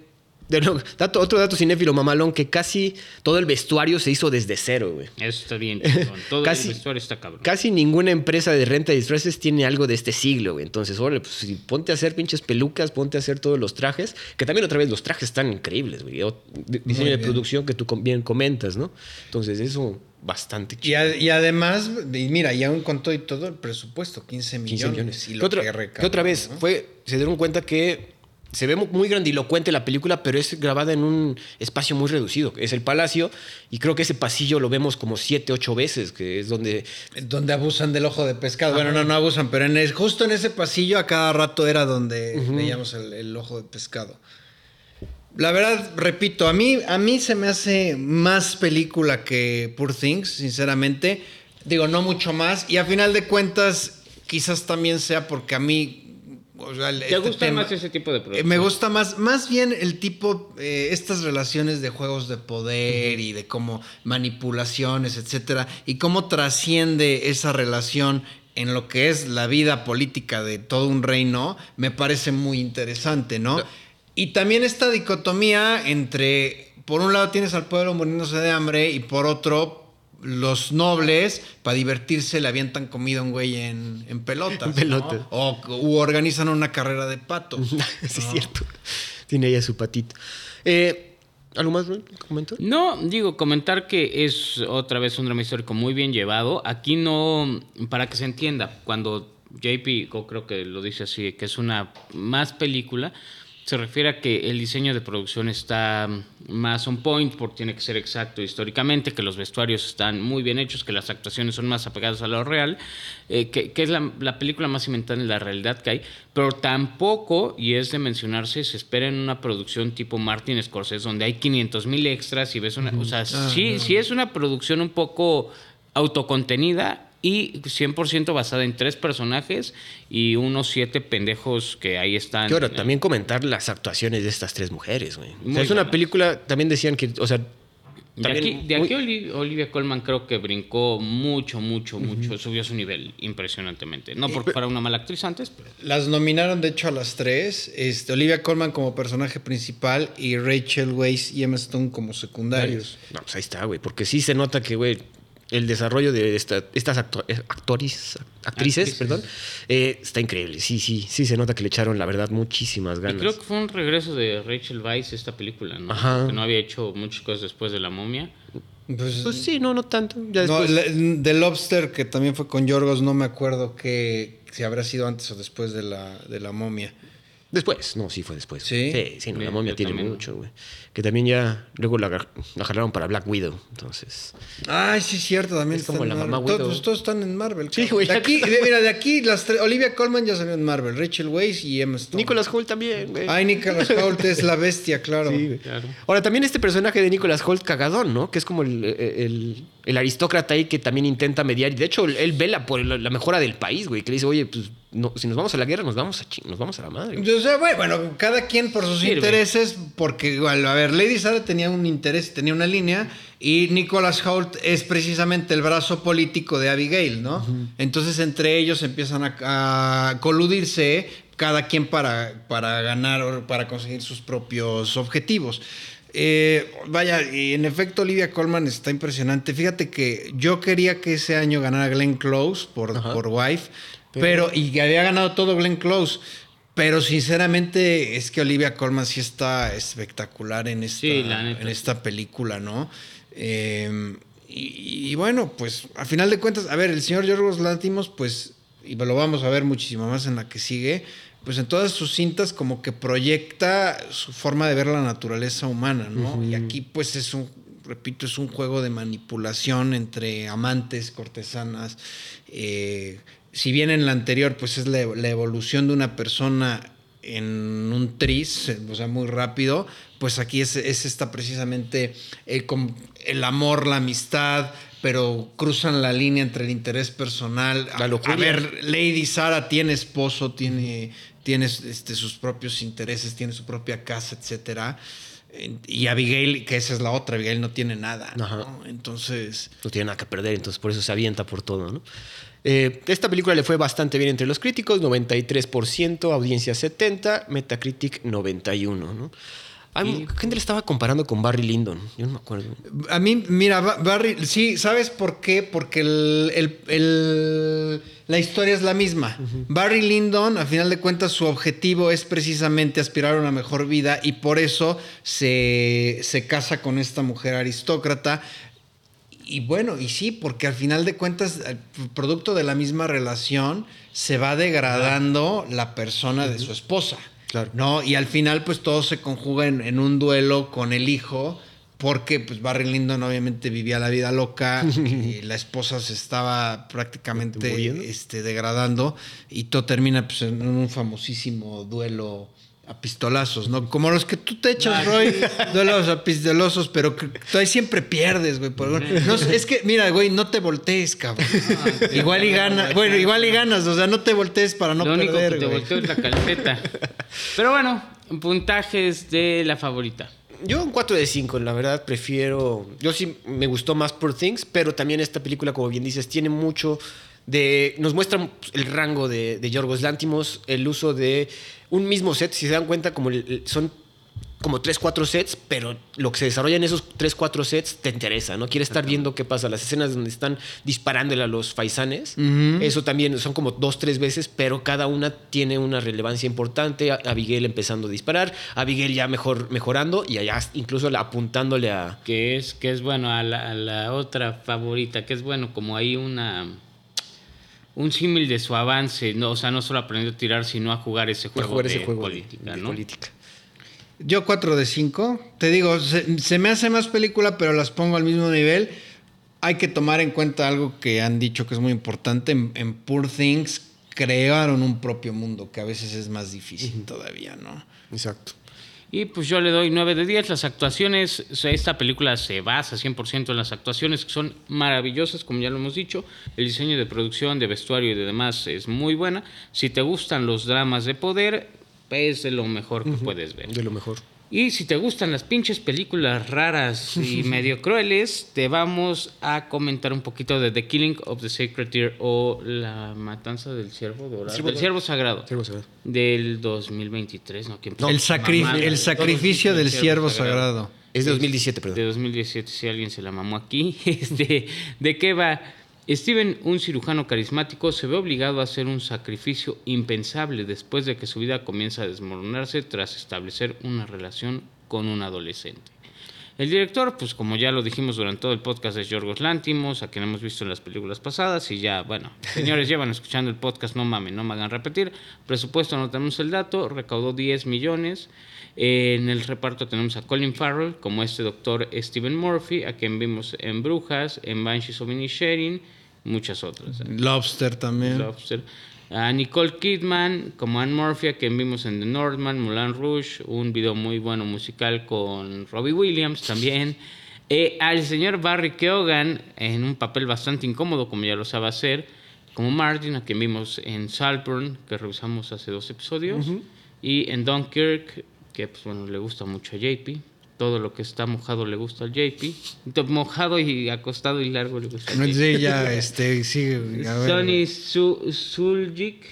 de nuevo, dato- otro dato cinéfilo mamalón, que casi todo el vestuario se hizo desde cero, güey. Eso está bien chingón. [laughs] Todo Casi- el vestuario está cabrón. Casi ninguna empresa de renta de disfraces tiene algo de este siglo, güey. Entonces, órale, pues si ponte a hacer pinches pelucas, ponte a hacer todos los trajes, que también otra vez los trajes están increíbles, güey. Diseño de bien. producción que tú bien comentas, ¿no? Entonces, eso bastante Y, chido. a- y además, y mira, y aún con todo y todo el presupuesto, 15 15 millones. millones. Y ¿Qué lo otra, que qué recaudó, otra vez? ¿no? Fue, se dieron cuenta que se ve mu- muy grandilocuente la película, pero es grabada en un espacio muy reducido. Es el palacio, y creo que ese pasillo lo vemos como siete, ocho veces, que es donde Donde abusan del ojo de pescado. Bueno, no, no abusan, pero en el- justo en ese pasillo a cada rato era donde veíamos el, el ojo de pescado. La verdad, repito, a mí, a mí se me hace más película que Poor Things, sinceramente. Digo, no mucho más. Y a final de cuentas, quizás también sea porque a mí... o sea, el- ¿Te este gusta tema- más ese tipo de eh, productos? Me gusta más, más bien el tipo, eh, estas relaciones de juegos de poder y de cómo manipulaciones, etcétera, y cómo trasciende esa relación en lo que es la vida política de todo un reino, me parece muy interesante, ¿no? Y también esta dicotomía entre, por un lado tienes al pueblo muriéndose de hambre y por otro los nobles, para divertirse, le avientan comida a un güey en, en pelotas. En pelotas. ¿no? O u organizan una carrera de patos. [laughs] sí, es cierto. Tiene ella su patito. Eh, ¿Algo más? ¿Comento? No, digo, comentar que es otra vez un drama histórico muy bien llevado. Aquí no, para que se entienda, cuando JP, o creo que lo dice así, que es una más película, se refiere a que el diseño de producción está más on point, porque tiene que ser exacto históricamente, que los vestuarios están muy bien hechos, que las actuaciones son más apegadas a lo real, eh, que, que es la, la película más cimentada en la realidad que hay, pero tampoco, y es de mencionarse, se espera en una producción tipo Martin Scorsese, donde hay 500 mil extras y ves una... O sea, sí, sí es una producción un poco autocontenida y 100% basada en tres personajes y unos siete pendejos que ahí están. Que ahora, eh, también comentar las actuaciones de estas tres mujeres, güey. O sea, es una película, también decían que, o sea, De aquí, de Olivia Colman creo que brincó mucho, mucho, mucho. Subió su nivel impresionantemente. No porque fuera una mala actriz antes, pero... Las nominaron, de hecho, a las tres. Este, Olivia Colman como personaje principal y Rachel Weisz y Emma Stone como secundarios. No, pues ahí está, güey. Porque sí se nota que, güey, el desarrollo de esta- estas acto- eh, actores, actrices, Actrices. perdón, eh, está increíble. Sí, sí, sí se nota que le echaron, la verdad, muchísimas Y ganas. creo que fue un regreso de Rachel Weisz esta película, ¿no? Ajá. Que no había hecho muchas cosas después de La Momia. Pues, Pues sí, no, no tanto. Ya no, la- The Lobster, que también fue con Yorgos, no me acuerdo que, si habrá sido antes o después de la, de la momia. Después, no, sí fue después. ¿Sí? Sí, sí, no, la momia tiene también. mucho, güey. Que también ya, luego la, la jalaron para Black Widow, entonces. Ay, sí, cierto, también Es como la mamá. Todos, Widow. todos están en Marvel. Sí, güey. De aquí, de- mira, de aquí, las tres- Olivia Colman ya salió en Marvel, Rachel Weisz y Emma Stone. Nicolas Holt también, güey. Ay, Nicolas Hoult es la bestia, claro. Sí, güey. Claro. Ahora, también este personaje de Nicolas Holt cagadón, ¿no? Que es como el, el- el aristócrata ahí que también intenta mediar. Y de hecho, él vela por la, mejora del país, güey. Que le dice, oye, pues no, si nos vamos a la guerra, nos vamos a, nos vamos a la madre. güey". O sea, bueno, bueno, cada quien por sus intereses, porque igual, a ver, Lady Sarah tenía un interés, tenía una línea, y Nicholas Hoult es precisamente el brazo político de Abigail, ¿no? Entonces entre ellos empiezan a, a coludirse, cada quien para, para ganar o para conseguir sus propios objetivos. Eh, vaya, y en efecto Olivia Colman está impresionante. Fíjate que yo quería que ese año ganara Glenn Close por, Ajá. por Wife, pero, y que había ganado todo Glenn Close. Pero sinceramente es que Olivia Colman sí está espectacular en esta, Sí, en esta película, ¿no? Eh, y, y bueno, pues a final de cuentas, a ver, el señor Yorgos Lantimos, pues, y lo vamos a ver muchísimo más en la que sigue, pues en todas sus cintas como que proyecta su forma de ver la naturaleza humana, ¿no? Y aquí pues es un repito, es un juego de manipulación entre amantes, cortesanas. Eh, si bien en la anterior, pues es la, la evolución de una persona en un tris, o sea, muy rápido, pues aquí es, es esta precisamente el, com- el amor, la amistad, pero cruzan la línea entre el interés personal. La A-. A ver, Lady Sara tiene esposo, tiene, tiene este, sus propios intereses, tiene su propia casa, etcétera. Y Abigail, que esa es la otra, Abigail no tiene nada. ¿no? Entonces, no tiene nada que perder, entonces por eso se avienta por todo, ¿no? Eh, esta película le fue bastante bien entre los críticos, 93%, audiencia 70, Metacritic 91, ¿no? Hay gente le estaba comparando con Barry Lyndon, yo no me acuerdo. a mí, mira, Ba- Barry, sí, ¿sabes por qué? Porque el- el- el- la historia es la misma. Barry Lyndon, a final de cuentas, su objetivo es precisamente aspirar a una mejor vida y por eso se, se casa con esta mujer aristócrata. Y bueno, y sí, porque al final de cuentas, el producto de la misma relación, se va degradando la persona de su esposa. Claro. ¿No? Y al final, pues todo se conjuga en, en un duelo con el hijo, porque pues Barry Lyndon obviamente vivía la vida loca, [laughs] y la esposa se estaba prácticamente este, degradando, y todo termina pues, en un famosísimo duelo a pistolazos, ¿no? Como los que tú te echas, Roy, duelos a pistolosos, pero que tú ahí siempre pierdes, güey. por alguna- No, es que, mira, güey, no te voltees, cabrón. igual y ganas, bueno, igual y ganas, o sea, no te voltees para no Lo único perder, que te güey. volteó es la calceta. Pero bueno, puntajes de la favorita. Yo un 4 de 5, la verdad prefiero. Yo sí me gustó más Poor Things, pero también esta película, como bien dices, tiene mucho de. Nos muestra el rango de, de Yorgos Lántimos, el uso de un mismo set. Si se dan cuenta, como el- son como 3, 4 sets, pero lo que se desarrolla en esos 3, 4 sets te interesa, ¿no? Quieres estar viendo qué pasa. Las escenas donde están disparándole a los faisanes, eso también son como dos, tres veces, pero cada una tiene una relevancia importante. A- Abigail empezando a disparar, Abigail ya mejor, mejorando y allá incluso apuntándole a... Que es, que es bueno a la, a la otra favorita, que es bueno, como hay una un símil de su avance, no, o sea, no solo aprendió a tirar, sino a jugar ese a juego jugar de ese juego de- política, de ¿no? política. Yo 4 de 5. Te digo, se, se me hace más película, pero las pongo al mismo nivel. Hay que tomar en cuenta algo que han dicho que es muy importante. En, en Poor Things crearon un propio mundo, que a veces es más difícil todavía, ¿no? Exacto. Y pues yo le doy 9 de 10. Las actuaciones, o sea, esta película se basa 100% en las actuaciones, que son maravillosas, como ya lo hemos dicho. El diseño de producción, de vestuario y de demás es muy buena. Si te gustan los dramas de poder, es de lo mejor que puedes ver. De lo mejor. Y si te gustan las pinches películas raras y [laughs] medio crueles, te vamos a comentar un poquito de The Killing of the Sacred Deer o La Matanza del Ciervo Dorado. Ciervo del. Ciervo Sagrado. Ciervo Sagrado. Del 2023, ¿no? ¿Quién- el, sacri- Mamá, el sacrificio del siervo sagrado. Es de 2017, perdón. De 2017, si alguien se la mamó aquí. [laughs] Este, ¿De qué va? Steven, un cirujano carismático, se ve obligado a hacer un sacrificio impensable después de que su vida comienza a desmoronarse tras establecer una relación con un adolescente. El director, pues como ya lo dijimos durante todo el podcast, es Yorgos Lántimos, a quien hemos visto en las películas pasadas. Y ya, bueno, [laughs] señores, llevan escuchando el podcast, no mamen, no me hagan repetir. Presupuesto, no tenemos el dato, recaudó 10 millones. Eh, en el reparto tenemos a Colin Farrell, como este doctor Stephen Murphy, a quien vimos en Brujas, en Banshees of Inisherin, muchas otras. ¿eh? Lobster también. Lobster. A Nicole Kidman como Anne Murphy, a quien vimos en The Northman, Moulin Rouge, un video muy bueno musical con Robbie Williams también. Eh, al señor Barry Keoghan en un papel bastante incómodo, como ya lo sabe hacer, como Martin, a quien vimos en Saltburn, que revisamos hace dos episodios, y en Dunkirk, que pues, bueno, le gusta mucho a JP. Todo lo que está mojado le gusta al JP. Mojado y acostado y largo le gusta al JP. Sí, ya, este, sigue. a ver. Sonny Su- Suljic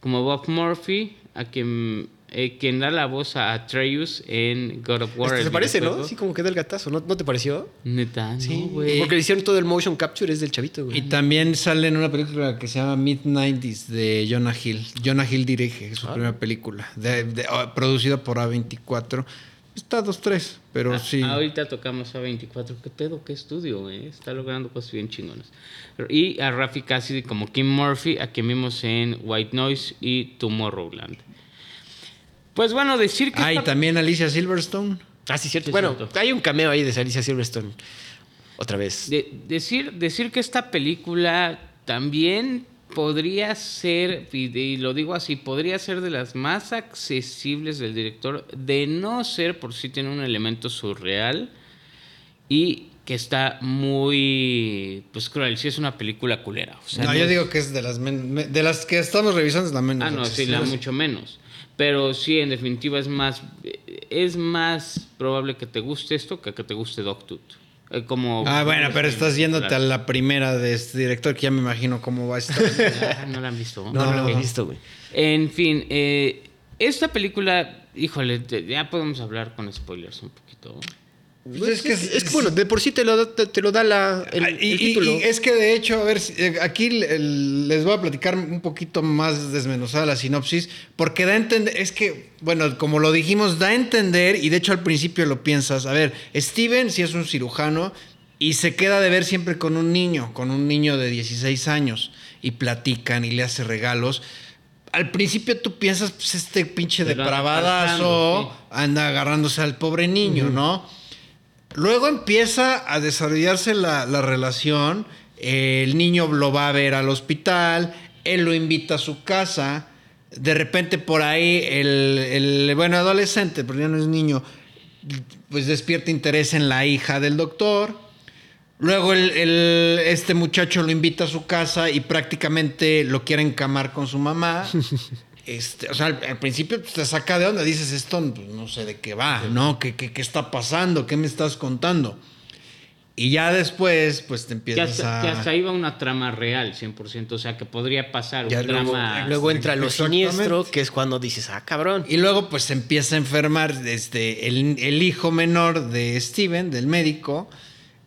como Bob Murphy, a quien, eh, quien da la voz a Atreus en God of War. Este, se parece, ¿no? Sí, como que da el gatazo. ¿No, ¿no te pareció? Neta, Sí, no, güey. porque le hicieron todo el motion capture, es del chavito, güey. Y también sale en una película que se llama Mid-90s de Jonah Hill. Jonah Hill dirige, es su Ah. primera película, de- de- oh, producida por A24. Está 2-3, pero Ah, sí. Ahorita tocamos a 24. ¿Qué pedo? ¿Qué estudio, güey? Está logrando cosas bien chingonas. Y a Rafi Cassidy como Kim Murphy, a quien vimos en White Noise y Tomorrowland. Pues bueno, decir que. Ah, y esta- también Alicia Silverstone. Ah, sí, cierto. Sí, bueno, cierto. hay un cameo ahí de Alicia Silverstone. Otra vez. De- decir, decir que esta película también podría ser, y, lo digo así, podría ser de las más accesibles del director, de no ser por sí tiene un elemento surreal y que está muy, pues cruel, sí es una película culera. o sea, no, no yo es- digo que es de las men- me- de las que estamos revisando es la menos. Ah, no, sí, la mucho menos. Pero sí, en definitiva es más, es más probable que te guste esto que que te guste Dogtooth. Eh, Como, Ah, bueno, pero estás yéndote claro. a la primera de este director que ya me imagino cómo va a estar. [laughs] Ah, no la han visto. No, no, No. he visto, güey. En fin, eh, esta película, híjole, ya podemos hablar con spoilers un poquito. Pues es que es, es que, bueno, de por sí te lo, da- te, te lo da la, el, Ah, el y, y- título. y es que de hecho, a ver, si- eh, aquí el- les voy a platicar un poquito más desmenuzada la sinopsis, porque da a entender, es que, bueno, como lo dijimos, da a entender, y de hecho al principio lo piensas, a ver, Steven sí es un cirujano y se queda de ver siempre con un niño, con un niño de 16 años, y platican y le hace regalos. Al principio tú piensas, pues este pinche depravadazo anda agarrándose al pobre niño, ¿no? Luego empieza a desarrollarse la, la relación. El niño lo va a ver al hospital. Él lo invita a su casa. De repente por ahí el, el, bueno, adolescente, pero ya no es niño, pues despierta interés en la hija del doctor. Luego el, el- este muchacho lo invita a su casa y prácticamente lo quiere encamar con su mamá. [laughs] Este, o sea, al, al principio te saca de onda, dices esto, pues, no sé de qué va, ¿no? ¿Qué, qué, qué está pasando? ¿Qué me estás contando? Y ya después, pues te Que empiezas hasta, a... que hasta iba una trama real, 100%, o sea, que podría pasar Ya un luego- drama... Luego entra lo siniestro, que es cuando dices, ah, cabrón. Y luego pues se empieza a enfermar este, el, el hijo menor de Steven, del médico,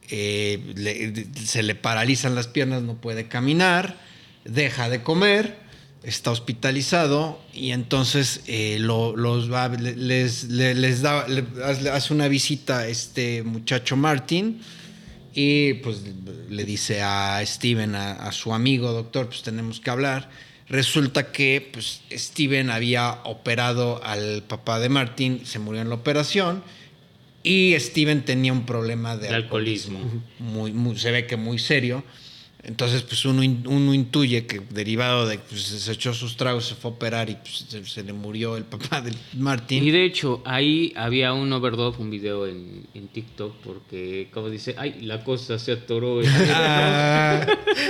eh, le- se le paralizan las piernas, no puede caminar, deja de comer, está hospitalizado y entonces eh, lo- los va, les, le- les da, le hace una visita a este muchacho Martin y pues le dice a Steven, a, a su amigo doctor, pues tenemos que hablar. Resulta que pues, Steven había operado al papá de Martin, se murió en la operación y Steven tenía un problema de De alcoholismo. Muy, muy- se ve que muy serio. Entonces, pues uno, uno intuye que derivado de que pues, se echó sus tragos, se fue a operar y pues, se, se le murió el papá [laughs] de Martin. Y de hecho, ahí había un overdub, un video en, en TikTok, porque, como dice, ay, la cosa se atoró. [laughs] Ah,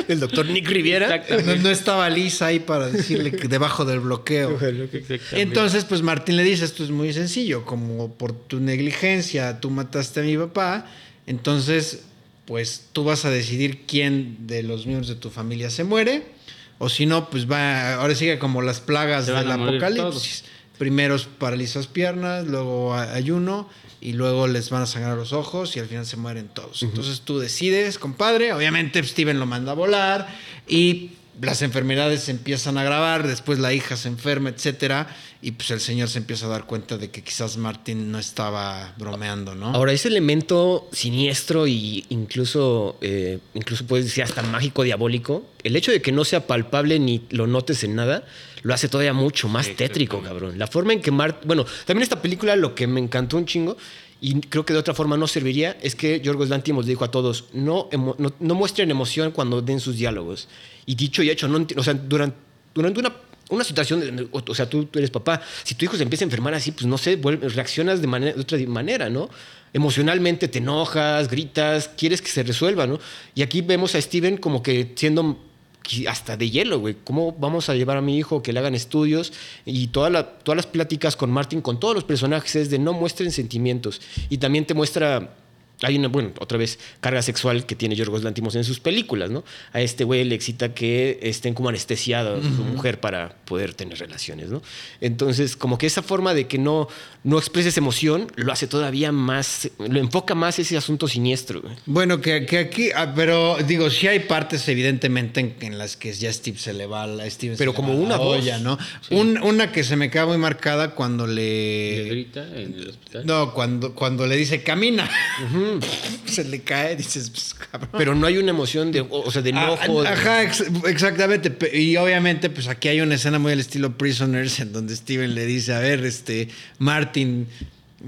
El doctor Nick Riviera. no, no estaba Lisa ahí para decirle que debajo del bloqueo. [laughs] Entonces, pues Martín le dice, esto es muy sencillo, como por tu negligencia tú mataste a mi papá, entonces, pues tú vas a decidir quién de los miembros de tu familia se muere, o si no, pues va, ahora sigue como las plagas del apocalipsis. Primero paralizas piernas, luego ayuno, y luego les van a sangrar los ojos y al final se mueren todos. Entonces tú decides, compadre, obviamente Steven lo manda a volar y las enfermedades se empiezan a agravar, después la hija se enferma, etcétera, y pues el señor se empieza a dar cuenta de que quizás Martin no estaba bromeando, ¿no? Ahora, ese elemento siniestro y incluso, eh, incluso puedes decir hasta mágico, diabólico, el hecho de que no sea palpable ni lo notes en nada, lo hace todavía mucho más tétrico, cabrón. La forma en que Martin... Bueno, también esta película lo que me encantó un chingo y creo que de otra forma no serviría es que Yorgos Lantimos dijo a todos, no, no, no muestren emoción cuando den sus diálogos. Y dicho y hecho, no, o sea, durante, durante una, una situación, o, o sea, tú, tú eres papá, si tu hijo se empieza a enfermar así, pues no sé, vuelve- reaccionas de, manera, de otra manera, ¿no? Emocionalmente te enojas, gritas, quieres que se resuelva, ¿no? Y aquí vemos a Steven como que siendo hasta de hielo, güey. ¿Cómo vamos a llevar a mi hijo que le hagan estudios? Y todas las pláticas con Martin, con todos los personajes, es de no muestren sentimientos. Y también te muestra. Hay una, bueno, otra vez, carga sexual que tiene Yorgos Lantimos en sus películas, ¿no? A este güey le excita que estén como anestesiadas su mujer para poder tener relaciones, ¿no? Entonces, como que esa forma de que no, no expreses emoción lo hace todavía más, lo enfoca más ese asunto siniestro, güey. Bueno, que, que aquí, ah, pero digo, sí hay partes evidentemente en, en las que ya Steve se le va a la Steven se Pero como una, olla, ¿no? Un- una que se me queda muy marcada cuando ¿Le le grita en el hospital? no, cuando, cuando le dice camina. [laughs] se le cae, dices, pues, cabrón. Pero no hay una emoción de, o sea, de enojo. Ah, de- Ajá, ex- exactamente. Y obviamente, pues aquí hay una escena muy al estilo Prisoners en donde Steven le dice, a ver, este, Martin,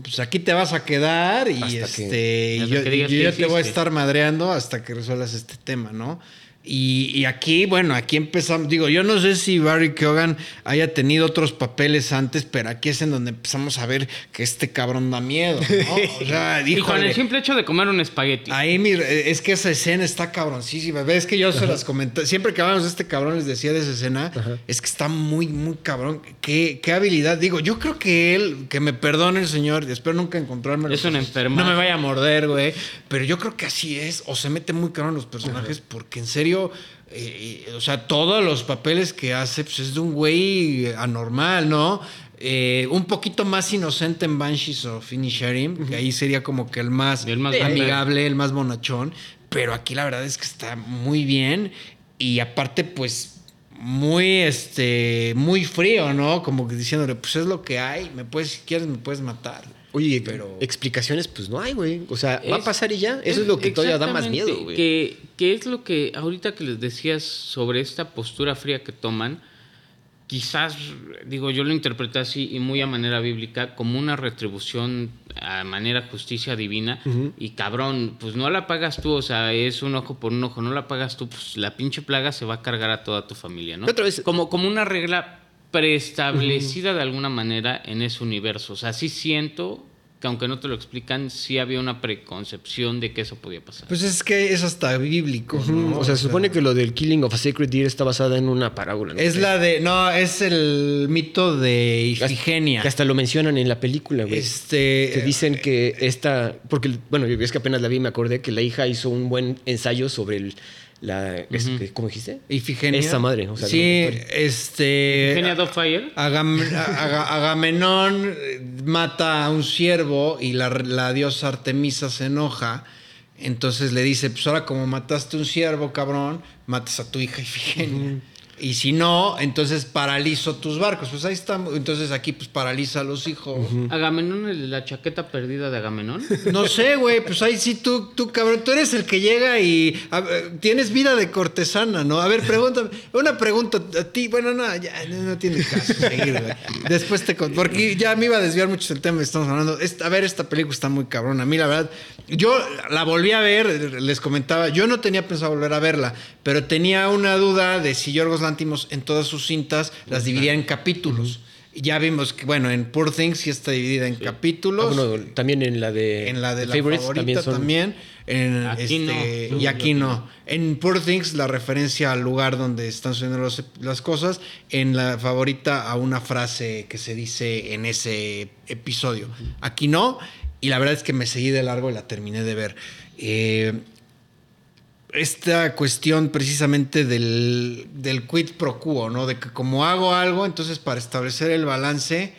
pues aquí te vas a quedar y, Hasta que- este, y yo, que y yo te voy a estar madreando hasta que resuelvas este tema, ¿no? Y, y aquí, bueno, aquí empezamos, digo, yo no sé si Barry Keoghan haya tenido otros papeles antes, pero aquí es en donde empezamos a ver que este cabrón da miedo, ¿no? [laughs] O sea, Y con el simple hecho de comer un espagueti. Ahí mi- es que esa escena está cabroncísima. Ves que yo se las comenté. Siempre que hablamos de este cabrón les decía de esa escena. Es que está muy, muy cabrón. ¿Qué, qué habilidad. Digo, yo creo que él, que me perdone el señor, espero nunca encontrarme. Es un enfermo. No me vaya a morder, güey. Pero yo creo que así es. O se mete muy cabrón los personajes porque en serio. Eh, eh, o sea, todos los papeles que hace pues, es de un güey anormal, ¿no? Eh, un poquito más inocente en Banshees of Inisherim, que ahí sería como que el más, El más amigable, el más bonachón. Pero aquí la verdad es que está muy bien. Y aparte, pues, muy, este, muy frío, ¿no? Como que diciéndole, pues es lo que hay. Me puedes, si quieres, me puedes matar. Oye, Pero- explicaciones, pues no hay, güey. O sea, va a pasar y ya. Eso es, lo que todavía da más miedo, güey. Que, que es lo que ahorita que les decías sobre esta postura fría que toman, quizás, digo, yo lo interpreté así y muy a manera bíblica, como una retribución a manera justicia divina. Y cabrón, pues no la pagas tú, o sea, es un ojo por un ojo, no la pagas tú, pues la pinche plaga se va a cargar a toda tu familia, ¿no? Otra vez- Como, como una regla preestablecida de alguna manera en ese universo. O sea, sí siento que aunque no te lo explican, sí había una preconcepción de que eso podía pasar. Pues es que es hasta bíblico, ¿no? o sea, se supone que lo del Killing of a Sacred Deer está basada en una parábola. ¿no? Es la de. No, es el mito de Ifigenia. Que hasta lo mencionan en la película, güey. Este. Que dicen que esta. Porque, bueno, yo es que apenas la vi y me acordé que la hija hizo un buen ensayo sobre el. La, este, ¿Cómo dijiste? Ifigenia. Esa madre, o sea, sí, este. Genia Dogfire. Agam- Aga- Agamenón eh, mata a un ciervo y la, la diosa Artemisa se enoja. Entonces le dice, pues ahora como mataste un ciervo, cabrón, matas a tu hija Ifigenia. Y si no, entonces paralizo tus barcos. Pues ahí está. Entonces aquí pues paraliza a los hijos. Agamenón, la chaqueta perdida de Agamenón. No sé, güey, pues ahí sí tú, tú, cabrón, tú eres el que llega y a ver, tienes vida de cortesana, ¿no? A ver, pregúntame, una pregunta a ti, bueno, no, ya no, tiene caso seguir, güey. Después te porque ya me iba a desviar mucho del tema que estamos hablando. Esta- a ver, esta película está muy cabrón. A mí, la verdad, yo la volví a ver, les comentaba, yo no tenía pensado volver a verla, pero tenía una duda de si Yorgos Lántimos en todas sus cintas las dividía en capítulos. Ya vimos que, bueno, en Poor Things sí está dividida en Ah, capítulos. bueno, también en la de. En la de la Favorites favorita también. son- En, Aquí este, no. Y aquí no. En Poor Things, la referencia al lugar donde están sucediendo los- las cosas. En la favorita, a una frase que se dice en ese episodio. Aquí no. Y la verdad es que me seguí de largo y la terminé de ver. Eh, esta cuestión precisamente del, del quid pro quo, ¿no? De que como hago algo, entonces para establecer el balance,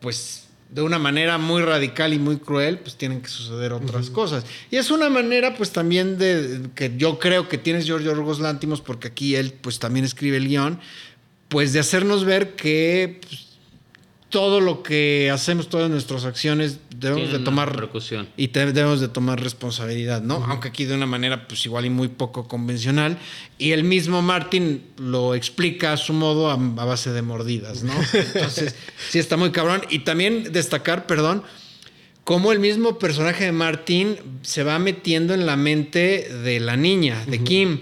pues de una manera muy radical y muy cruel, pues tienen que suceder otras cosas. Y es una manera, pues también de que yo creo que tienes George Orgos Lántimos, porque aquí él, pues también escribe el guion, pues de hacernos ver que pues, todo lo que hacemos, todas nuestras acciones, debemos Tienen de tomar y te- debemos de tomar responsabilidad, ¿no? Aunque aquí de una manera, pues igual y muy poco convencional. Y el mismo Martin lo explica a su modo a, a base de mordidas, ¿no? [laughs] Entonces, sí está muy cabrón. Y también destacar, perdón, cómo el mismo personaje de Martin se va metiendo en la mente de la niña, de Kim.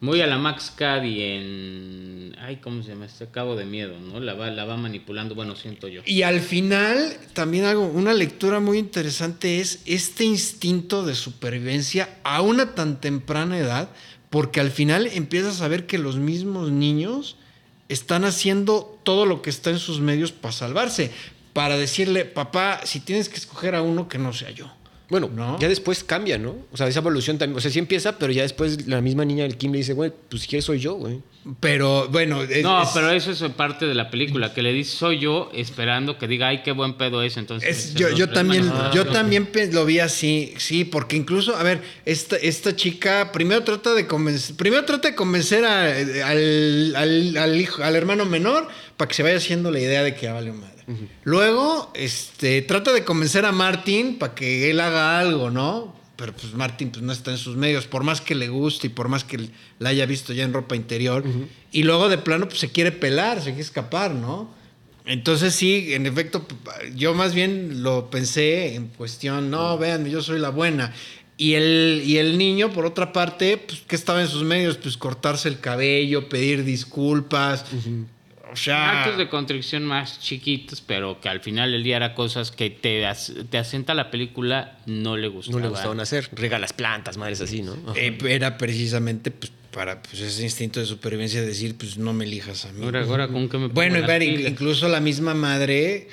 Muy a la Max Cady en. Ay, ¿cómo se llama? Este Cabo de Miedo, ¿no? La va, la va manipulando, bueno, siento yo. Y al final, también algo, una lectura muy interesante es este instinto de supervivencia a una tan temprana edad, porque al final empiezas a ver que los mismos niños están haciendo todo lo que está en sus medios para salvarse, para decirle, papá, si tienes que escoger a uno que no sea yo. Bueno, ¿No? ya después cambia, ¿no? O sea, esa evolución también. O sea, sí empieza, pero ya después la misma niña del Kim le dice, güey, pues si quieres soy yo, güey. Pero bueno, es- No, es- pero eso es parte de la película, que le dice soy yo esperando que diga, ay, qué buen pedo es. Entonces, Es- se yo, también, yo también lo vi así, sí, porque incluso, a ver, esta, esta chica primero trata de convencer, primero trata de convencer a- al, al- al hijo, al hermano menor para que se vaya haciendo la idea de que ya vale madre. Luego, este, trata de convencer a Martin para que él haga algo, ¿no? Pero pues Martin pues, no está en sus medios, por más que le guste y por más que la haya visto ya en ropa interior. Y luego de plano pues se quiere pelar, se quiere escapar, ¿no? Entonces sí, en efecto, yo más bien lo pensé en cuestión, no, vean, yo soy la buena. Y el, y el niño, por otra parte, pues, ¿qué estaba en sus medios? Pues cortarse el cabello, pedir disculpas. O sea... Actos de contrición más chiquitos, pero que al final del día era cosas que te, as- te asenta la película, no le gustaba. No le gustaban hacer. Rega las plantas, madres así, ¿no? Eh, era precisamente pues, para pues, ese instinto de supervivencia de decir, pues no me elijas a mí. Ahora, ahora con qué me pongo Bueno, y las ver, in- pilas? incluso la misma madre,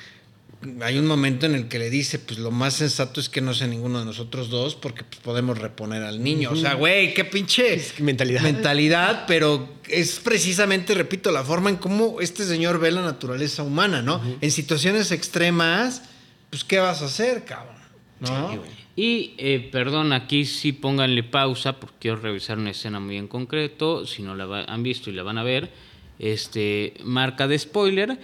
hay un momento en el que le dice, pues lo más sensato es que no sea ninguno de nosotros dos, porque pues, podemos reponer al niño. O sea, güey, qué pinche que mentalidad. mentalidad, pero es precisamente, repito, la forma en cómo este señor ve la naturaleza humana, ¿no? En situaciones extremas, pues, ¿qué vas a hacer, cabrón? ¿No? Sí, güey. Y, eh, perdón, aquí sí pónganle pausa porque quiero revisar una escena muy en concreto. Si no la va- han visto y la van a ver, este, marca de spoiler.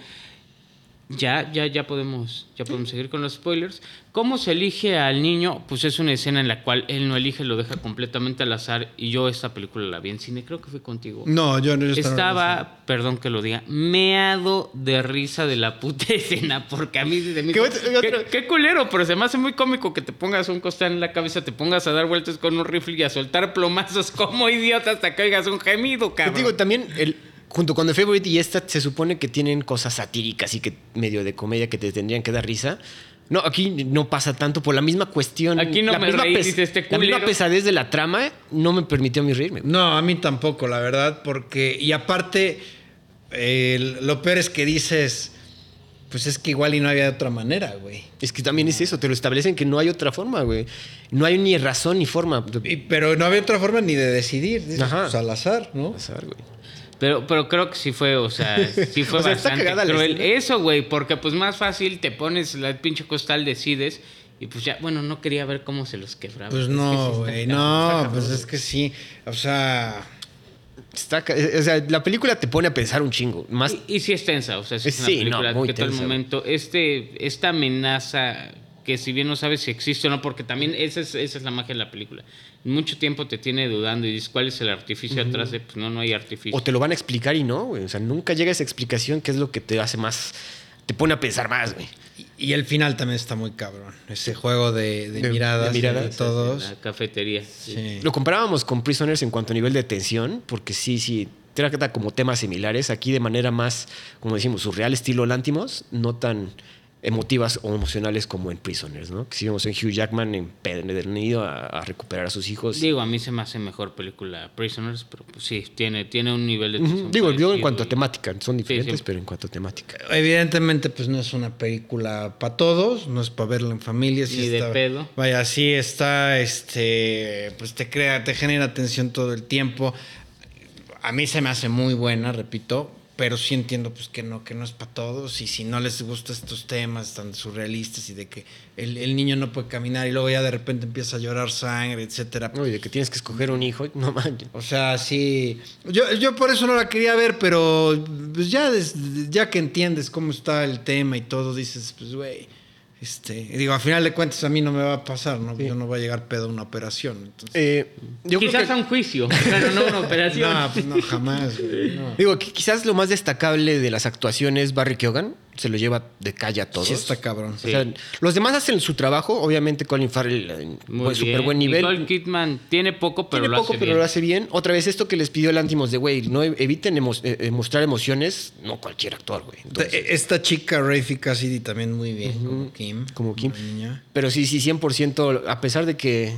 Ya, ya, ya podemos, ya podemos seguir con los spoilers. ¿Cómo se elige al niño? Pues es una escena en la cual él no elige, lo deja completamente al azar. Y yo esta película la vi en cine, creo que fue contigo. No, yo no yo Estaba, perdón que lo diga, meado de risa de la puta [laughs] escena, porque a mí se me ¿Qué hizo- qué, culero, pero se me hace muy cómico que te pongas un costal en la cabeza, te pongas a dar vueltas con un rifle y a soltar plomazos [laughs] como idiota hasta que oigas un gemido, Te cabrón. digo, también, el, junto con The Favorite y esta, se supone que tienen cosas satíricas y que medio de comedia que te tendrían que dar risa. No, aquí no pasa tanto por la misma cuestión. Aquí no la me misma reí, dice este La misma pesadez de la trama no me permitió a mí reírme. No, a mí tampoco, la verdad, porque. Y aparte, el- lo peor es que dices. Pues es que igual y no había otra manera, güey. Es que también es eso, te lo establecen que no hay otra forma, güey. No hay ni razón ni forma. Y- pero no había otra forma ni de decidir. Dices, Ajá. pues al azar, ¿no? Pasar, güey. Pero, pero creo que sí fue, o sea, sí fue [laughs] O sea, está bastante cruel. Eso, güey, porque pues más fácil te pones la pinche costal, decides, y pues ya, bueno, no quería ver cómo se los quebraba. Pues no, güey. No, pues es que sí. O sea. Está o sea, la película te pone a pensar un chingo. Más Y, y sí es tensa, o sea, sí es una Sí, no, película muy que todo el tensa, momento, este, esta amenaza que si bien no sabes si existe o no, porque también esa es, esa es la magia de la película. Mucho tiempo te tiene dudando y dices, ¿cuál es el artificio atrás de? Pues no, no hay artificio. O te lo van a explicar y no, güey. O sea, nunca llega esa explicación que es lo que te hace más. Te pone a pensar más, güey. Y, y el final también está muy cabrón. Ese juego de, de De- miradas, de miradas, de todos. La cafetería. sí. Sí. Lo comparábamos con Prisoners en cuanto a nivel de tensión, porque sí, sí, trata como temas similares. Aquí de manera más, como decimos, surreal, estilo Lántimos, no tan emotivas o emocionales como en Prisoners, ¿no? Que sí vemos en Hugh Jackman empedernido a, a recuperar a sus hijos. Digo, a mí se me hace mejor película Prisoners, pero pues sí, tiene, tiene un nivel de Ujú. tensión Digo, yo en cuanto a y- temática, son diferentes, sí. pero en cuanto a temática. Evidentemente, pues no es una película para todos, no es para verla en familia. sí Ni de pedo. Vaya, sí está, este, pues te crea, te genera tensión todo el tiempo. A mí se me hace muy buena, repito, pero sí entiendo pues que no, que no es para todos. Y si no les gustan estos temas tan surrealistas y de que el, el niño no puede caminar y luego ya de repente empieza a llorar sangre, etcétera. No, y de que tienes que escoger un hijo, no manches. O sea, sí. Yo, yo por eso no la quería ver, pero pues ya, des- ya que entiendes cómo está el tema y todo, dices, pues, güey. Este, digo, a final de cuentas a mí no me va a pasar, ¿no? Yo no voy a llegar pedo a una operación. Entonces, Eh, yo creo Quizás que- a un juicio, pero no una operación. [laughs] no, pues no, jamás, güey. no. Digo, que quizás lo más destacable de las actuaciones, Barry Keoghan se lo lleva de calle a todos. Sí está cabrón. O sea, los demás hacen su trabajo, obviamente Colin Farrell en Muy buen- súper buen nivel. Nicole Kidman tiene poco, pero Tiene lo poco, hace pero bien. lo hace bien. Otra vez, esto que les pidió el Antimos de, güey, no eviten emo- eh, eh, mostrar emociones, no cualquier actor, güey. E- Esta chica, Rafi Cassidy, también muy bien, como Kim. como Kim. Pero sí, sí, 100%, a pesar de que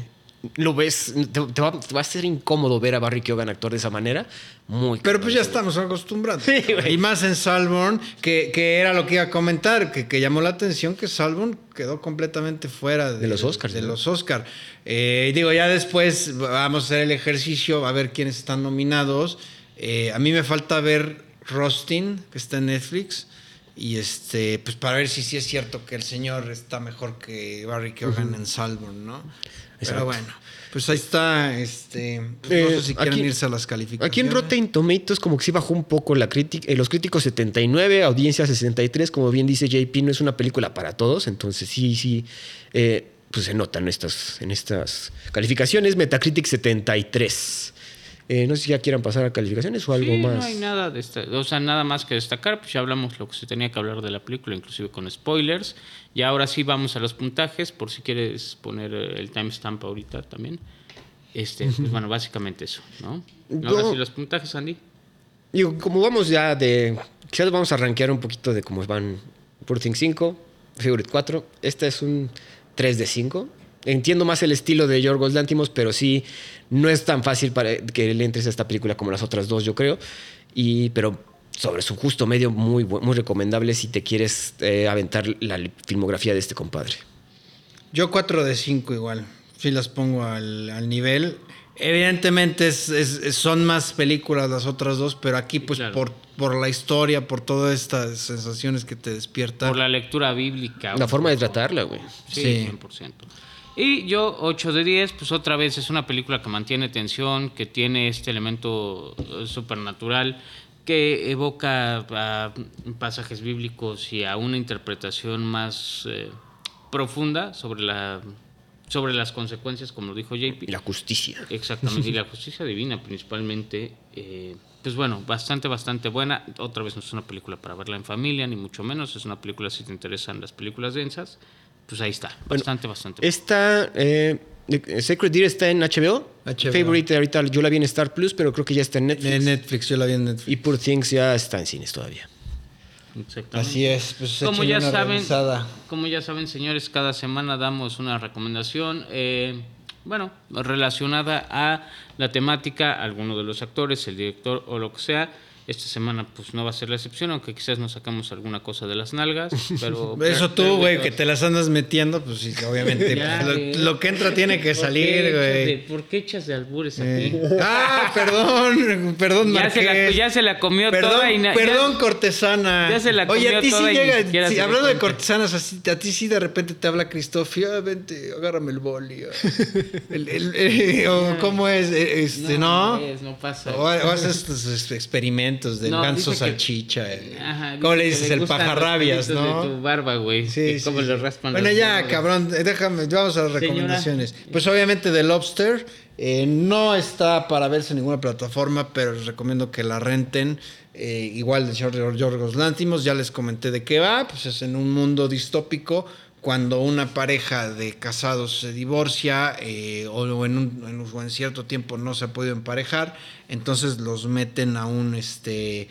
lo ves, te, te va, te va a ser incómodo ver a Barry Keoghan actuar de esa manera. Muy Pero pues ya estamos acostumbrados. Sí, y más en Salborn, que, que era lo que iba a comentar, que, que llamó la atención que Salborn quedó completamente fuera de, De los Oscars, De ¿no? los Oscar. Eh, digo, ya después vamos a hacer el ejercicio, a ver quiénes están nominados. Eh, a mí me falta ver Rustin, que está en Netflix. Y este, pues para ver si sí es cierto que el señor está mejor que Barry Keoghan en Salborn, ¿no? Pero bueno, pues ahí está, este, pues Eh, no sé si quieren aquí- irse a las calificaciones. Aquí en Rotten Tomatoes como que sí bajó un poco la crítica. eh, los críticos 79, audiencia 63. Como bien dice JP, no es una película para todos. Entonces sí, sí, eh, pues se notan estas, en estas calificaciones. Metacritic 73. Eh, no sé si ya quieran pasar a calificaciones o algo Sí, más. No hay nada, de esta- o sea, nada más que destacar. Pues ya hablamos lo que se tenía que hablar de la película, inclusive con spoilers. Y ahora sí vamos a los puntajes, por si quieres poner eh, el timestamp ahorita también. Este, pues bueno, básicamente eso, ¿no? Ahora sí los puntajes, Andy. Digo, como vamos ya de. Quizás vamos a rankear un poquito de cómo van Poor Things 5, Favorite 4. Este es un 3 de 5. Entiendo más el estilo de Yorgos Lantimos, pero sí no es tan fácil para que le entres a esta película como las otras dos, yo creo. Y, pero sobre su justo medio, muy, muy recomendable si te quieres eh, aventar la filmografía de este compadre. Yo 4 de 5 igual. Sí las pongo al, al nivel. Evidentemente es- son más películas las otras dos, pero aquí pues Claro. por, por la historia, por todas estas sensaciones que te despierta. Por la lectura bíblica. La forma de tratarla, güey. Sí, Sí. 100%. Y yo, 8 de 10, pues otra vez es una película que mantiene tensión, que tiene este elemento eh, supernatural, que evoca a pasajes bíblicos y a una interpretación más eh, profunda sobre, la, sobre las consecuencias, como lo dijo JP. La justicia. Exactamente, y [laughs] la justicia divina principalmente. eh, pues bueno, bastante, bastante buena. Otra vez no es una película para verla en familia, ni mucho menos. Es una película si te interesan las películas densas. Pues ahí está, bastante, bastante. Esta, eh, Sacred Deer está en HBO. HBO. Favorite ahorita yo la vi en Star Plus, pero creo que ya está en Netflix. En Netflix, yo la vi en Netflix. Y Poor Things ya está en cines todavía. Exactamente. Así es, pues Como ya una saben, revisada. como ya saben, señores, cada semana damos una recomendación, eh, bueno, relacionada a la temática, alguno de los actores, el director o lo que sea. Esta semana, pues no va a ser la excepción, aunque quizás nos sacamos alguna cosa de las nalgas, [laughs] pero Eso tú, güey, que te las andas metiendo, pues sí, obviamente. [laughs] Ya, pues, lo, lo que entra tiene que ¿Por qué salir, güey. ¿Por qué echas de albures Eh. aquí? Ah, perdón, [laughs] perdón, Ya se, la, ya se la comió Perdón, toda y na- perdón ya- cortesana. ya se la Oye, a comió ti sí toda llega, sí, hablando de cortesanas, así, a ti sí de repente te habla Cristofi, ah, vente, agárrame el boli. ah. El- el- eh, o ¿Cómo es? Eh, Este, ¿no? es, no pasa. O, o haces estos es- experimentos del No, ganso que- salchicha. eh. Ajá, ¿Cómo le dice que dices? El gustan los pajarrabias, ¿no? De tu barba, güey. Sí, que sí, cómo sí. le raspan Bueno, ya, cabrón, eh, déjame, vamos a las Señora. recomendaciones. Pues obviamente The Lobster eh, no está para verse en ninguna plataforma, pero les recomiendo que la renten. eh, igual de Giorgos Yorgos Lántimos, ya les comenté de qué va, pues es en un mundo distópico cuando una pareja de casados se divorcia eh, o, en en cierto tiempo no se ha podido emparejar, entonces los meten a un, este,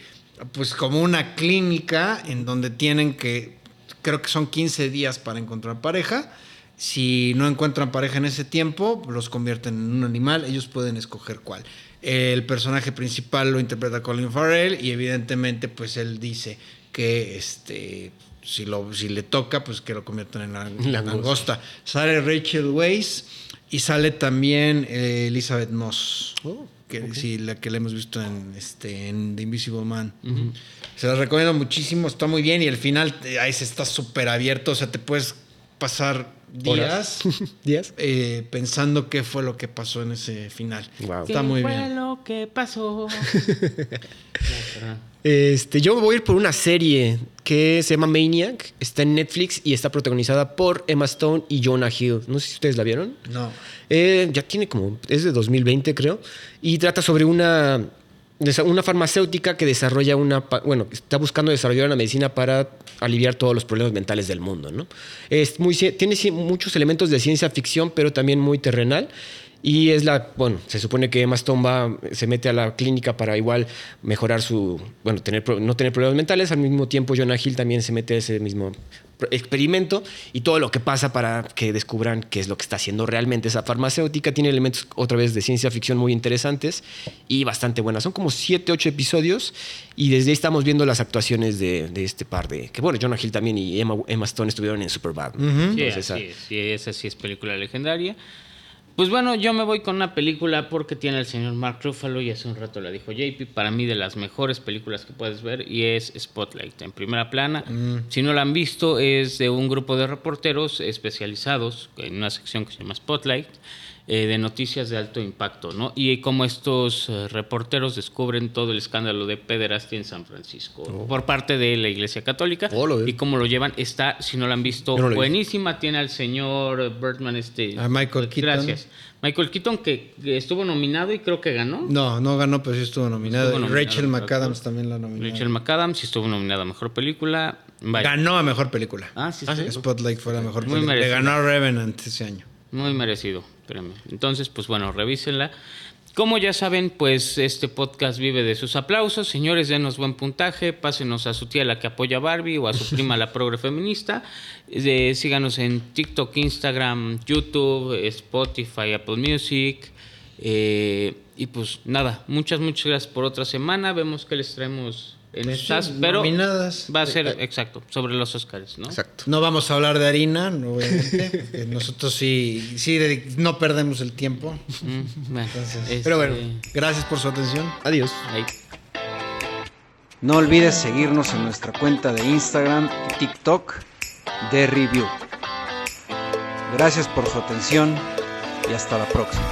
pues como una clínica en donde tienen que, creo que son 15 días para encontrar pareja. Si no encuentran pareja en ese tiempo, los convierten en un animal, ellos pueden escoger cuál. El personaje principal lo interpreta Colin Farrell y evidentemente pues él dice que este si lo si le toca pues que lo conviertan en la, Langosta. langosta. Sale Rachel Weisz y sale también eh, Elizabeth Moss. Oh, que sí, la que la hemos visto en este en The Invisible Man. Se las recomiendo muchísimo, está muy bien y el final eh, ahí se está súper abierto, o sea, te puedes pasar días [laughs] ¿Días? eh, pensando qué fue lo que pasó en ese final. Wow. Está muy ¿Qué fue bien. lo que pasó? [laughs] Este, yo voy a ir por una serie que se llama Maniac, está en Netflix y está protagonizada por Emma Stone y Jonah Hill. No sé si ustedes la vieron. No. Eh, ya tiene como, es de 2020 creo, y trata sobre una, una farmacéutica que desarrolla una, bueno, está buscando desarrollar una medicina para aliviar todos los problemas mentales del mundo, ¿no? Es muy, tiene muchos elementos de ciencia ficción, pero también muy terrenal. Y es la, bueno, se supone que Emma Stone va, se mete a la clínica para igual mejorar su, bueno, tener, no tener problemas mentales. Al mismo tiempo, Jonah Hill también se mete a ese mismo experimento y todo lo que pasa para que descubran qué es lo que está haciendo realmente esa farmacéutica. Tiene elementos otra vez de ciencia ficción muy interesantes y bastante buenas. Son como 7, 8 episodios y desde ahí estamos viendo las actuaciones de, de este par de, que bueno, Jonah Hill también y Emma, Emma Stone estuvieron en Superbad. Sí, Entonces, esa- es, sí, esa sí es película legendaria. Pues bueno, yo me voy con una película porque tiene el señor Mark Ruffalo y hace un rato la dijo JP, para mí de las mejores películas que puedes ver y es Spotlight en primera plana. Si no la han visto, es de un grupo de reporteros especializados en una sección que se llama Spotlight. Eh, de noticias de alto impacto, ¿no? Y como estos eh, reporteros descubren todo el escándalo de pederastia en San Francisco por parte de la Iglesia Católica Oh, y cómo lo llevan, está, si no lo han visto, no lo buenísima. Tiene al señor Bertman, este. A Michael Keaton. Gracias. Michael Keaton, que, estuvo nominado y creo que ganó. No, no ganó, pero sí estuvo nominado. Estuvo nominado, Rachel. McAdams también la nominó. Rachel McAdams y estuvo nominada a mejor película. Vaya. Ganó a mejor película. Ah, sí, sí. Spotlight fue la mejor Muy película. Le merecido. ganó a Revenant ese año. Muy merecido premio. Entonces, pues bueno, revísenla. Como ya saben, pues este podcast vive de sus aplausos. Señores, denos buen puntaje. Pásenos a su tía la que apoya a Barbie o a su prima la progre feminista. Eh, síganos en TikTok, Instagram, YouTube, Spotify, Apple Music. Eh, y pues nada, muchas, muchas gracias por otra semana. Vemos que les traemos en Pues sí, estas, pero nominadas. va a ser exacto sobre los Oscars, ¿no? Exacto. No vamos a hablar de harina, no, obviamente. nosotros sí, sí de- no perdemos el tiempo. Mm, bueno, Pero este, bueno, gracias por su atención. Adiós. ahí. No olvides seguirnos en nuestra cuenta de Instagram y TikTok de Review. Gracias por su atención y hasta la próxima.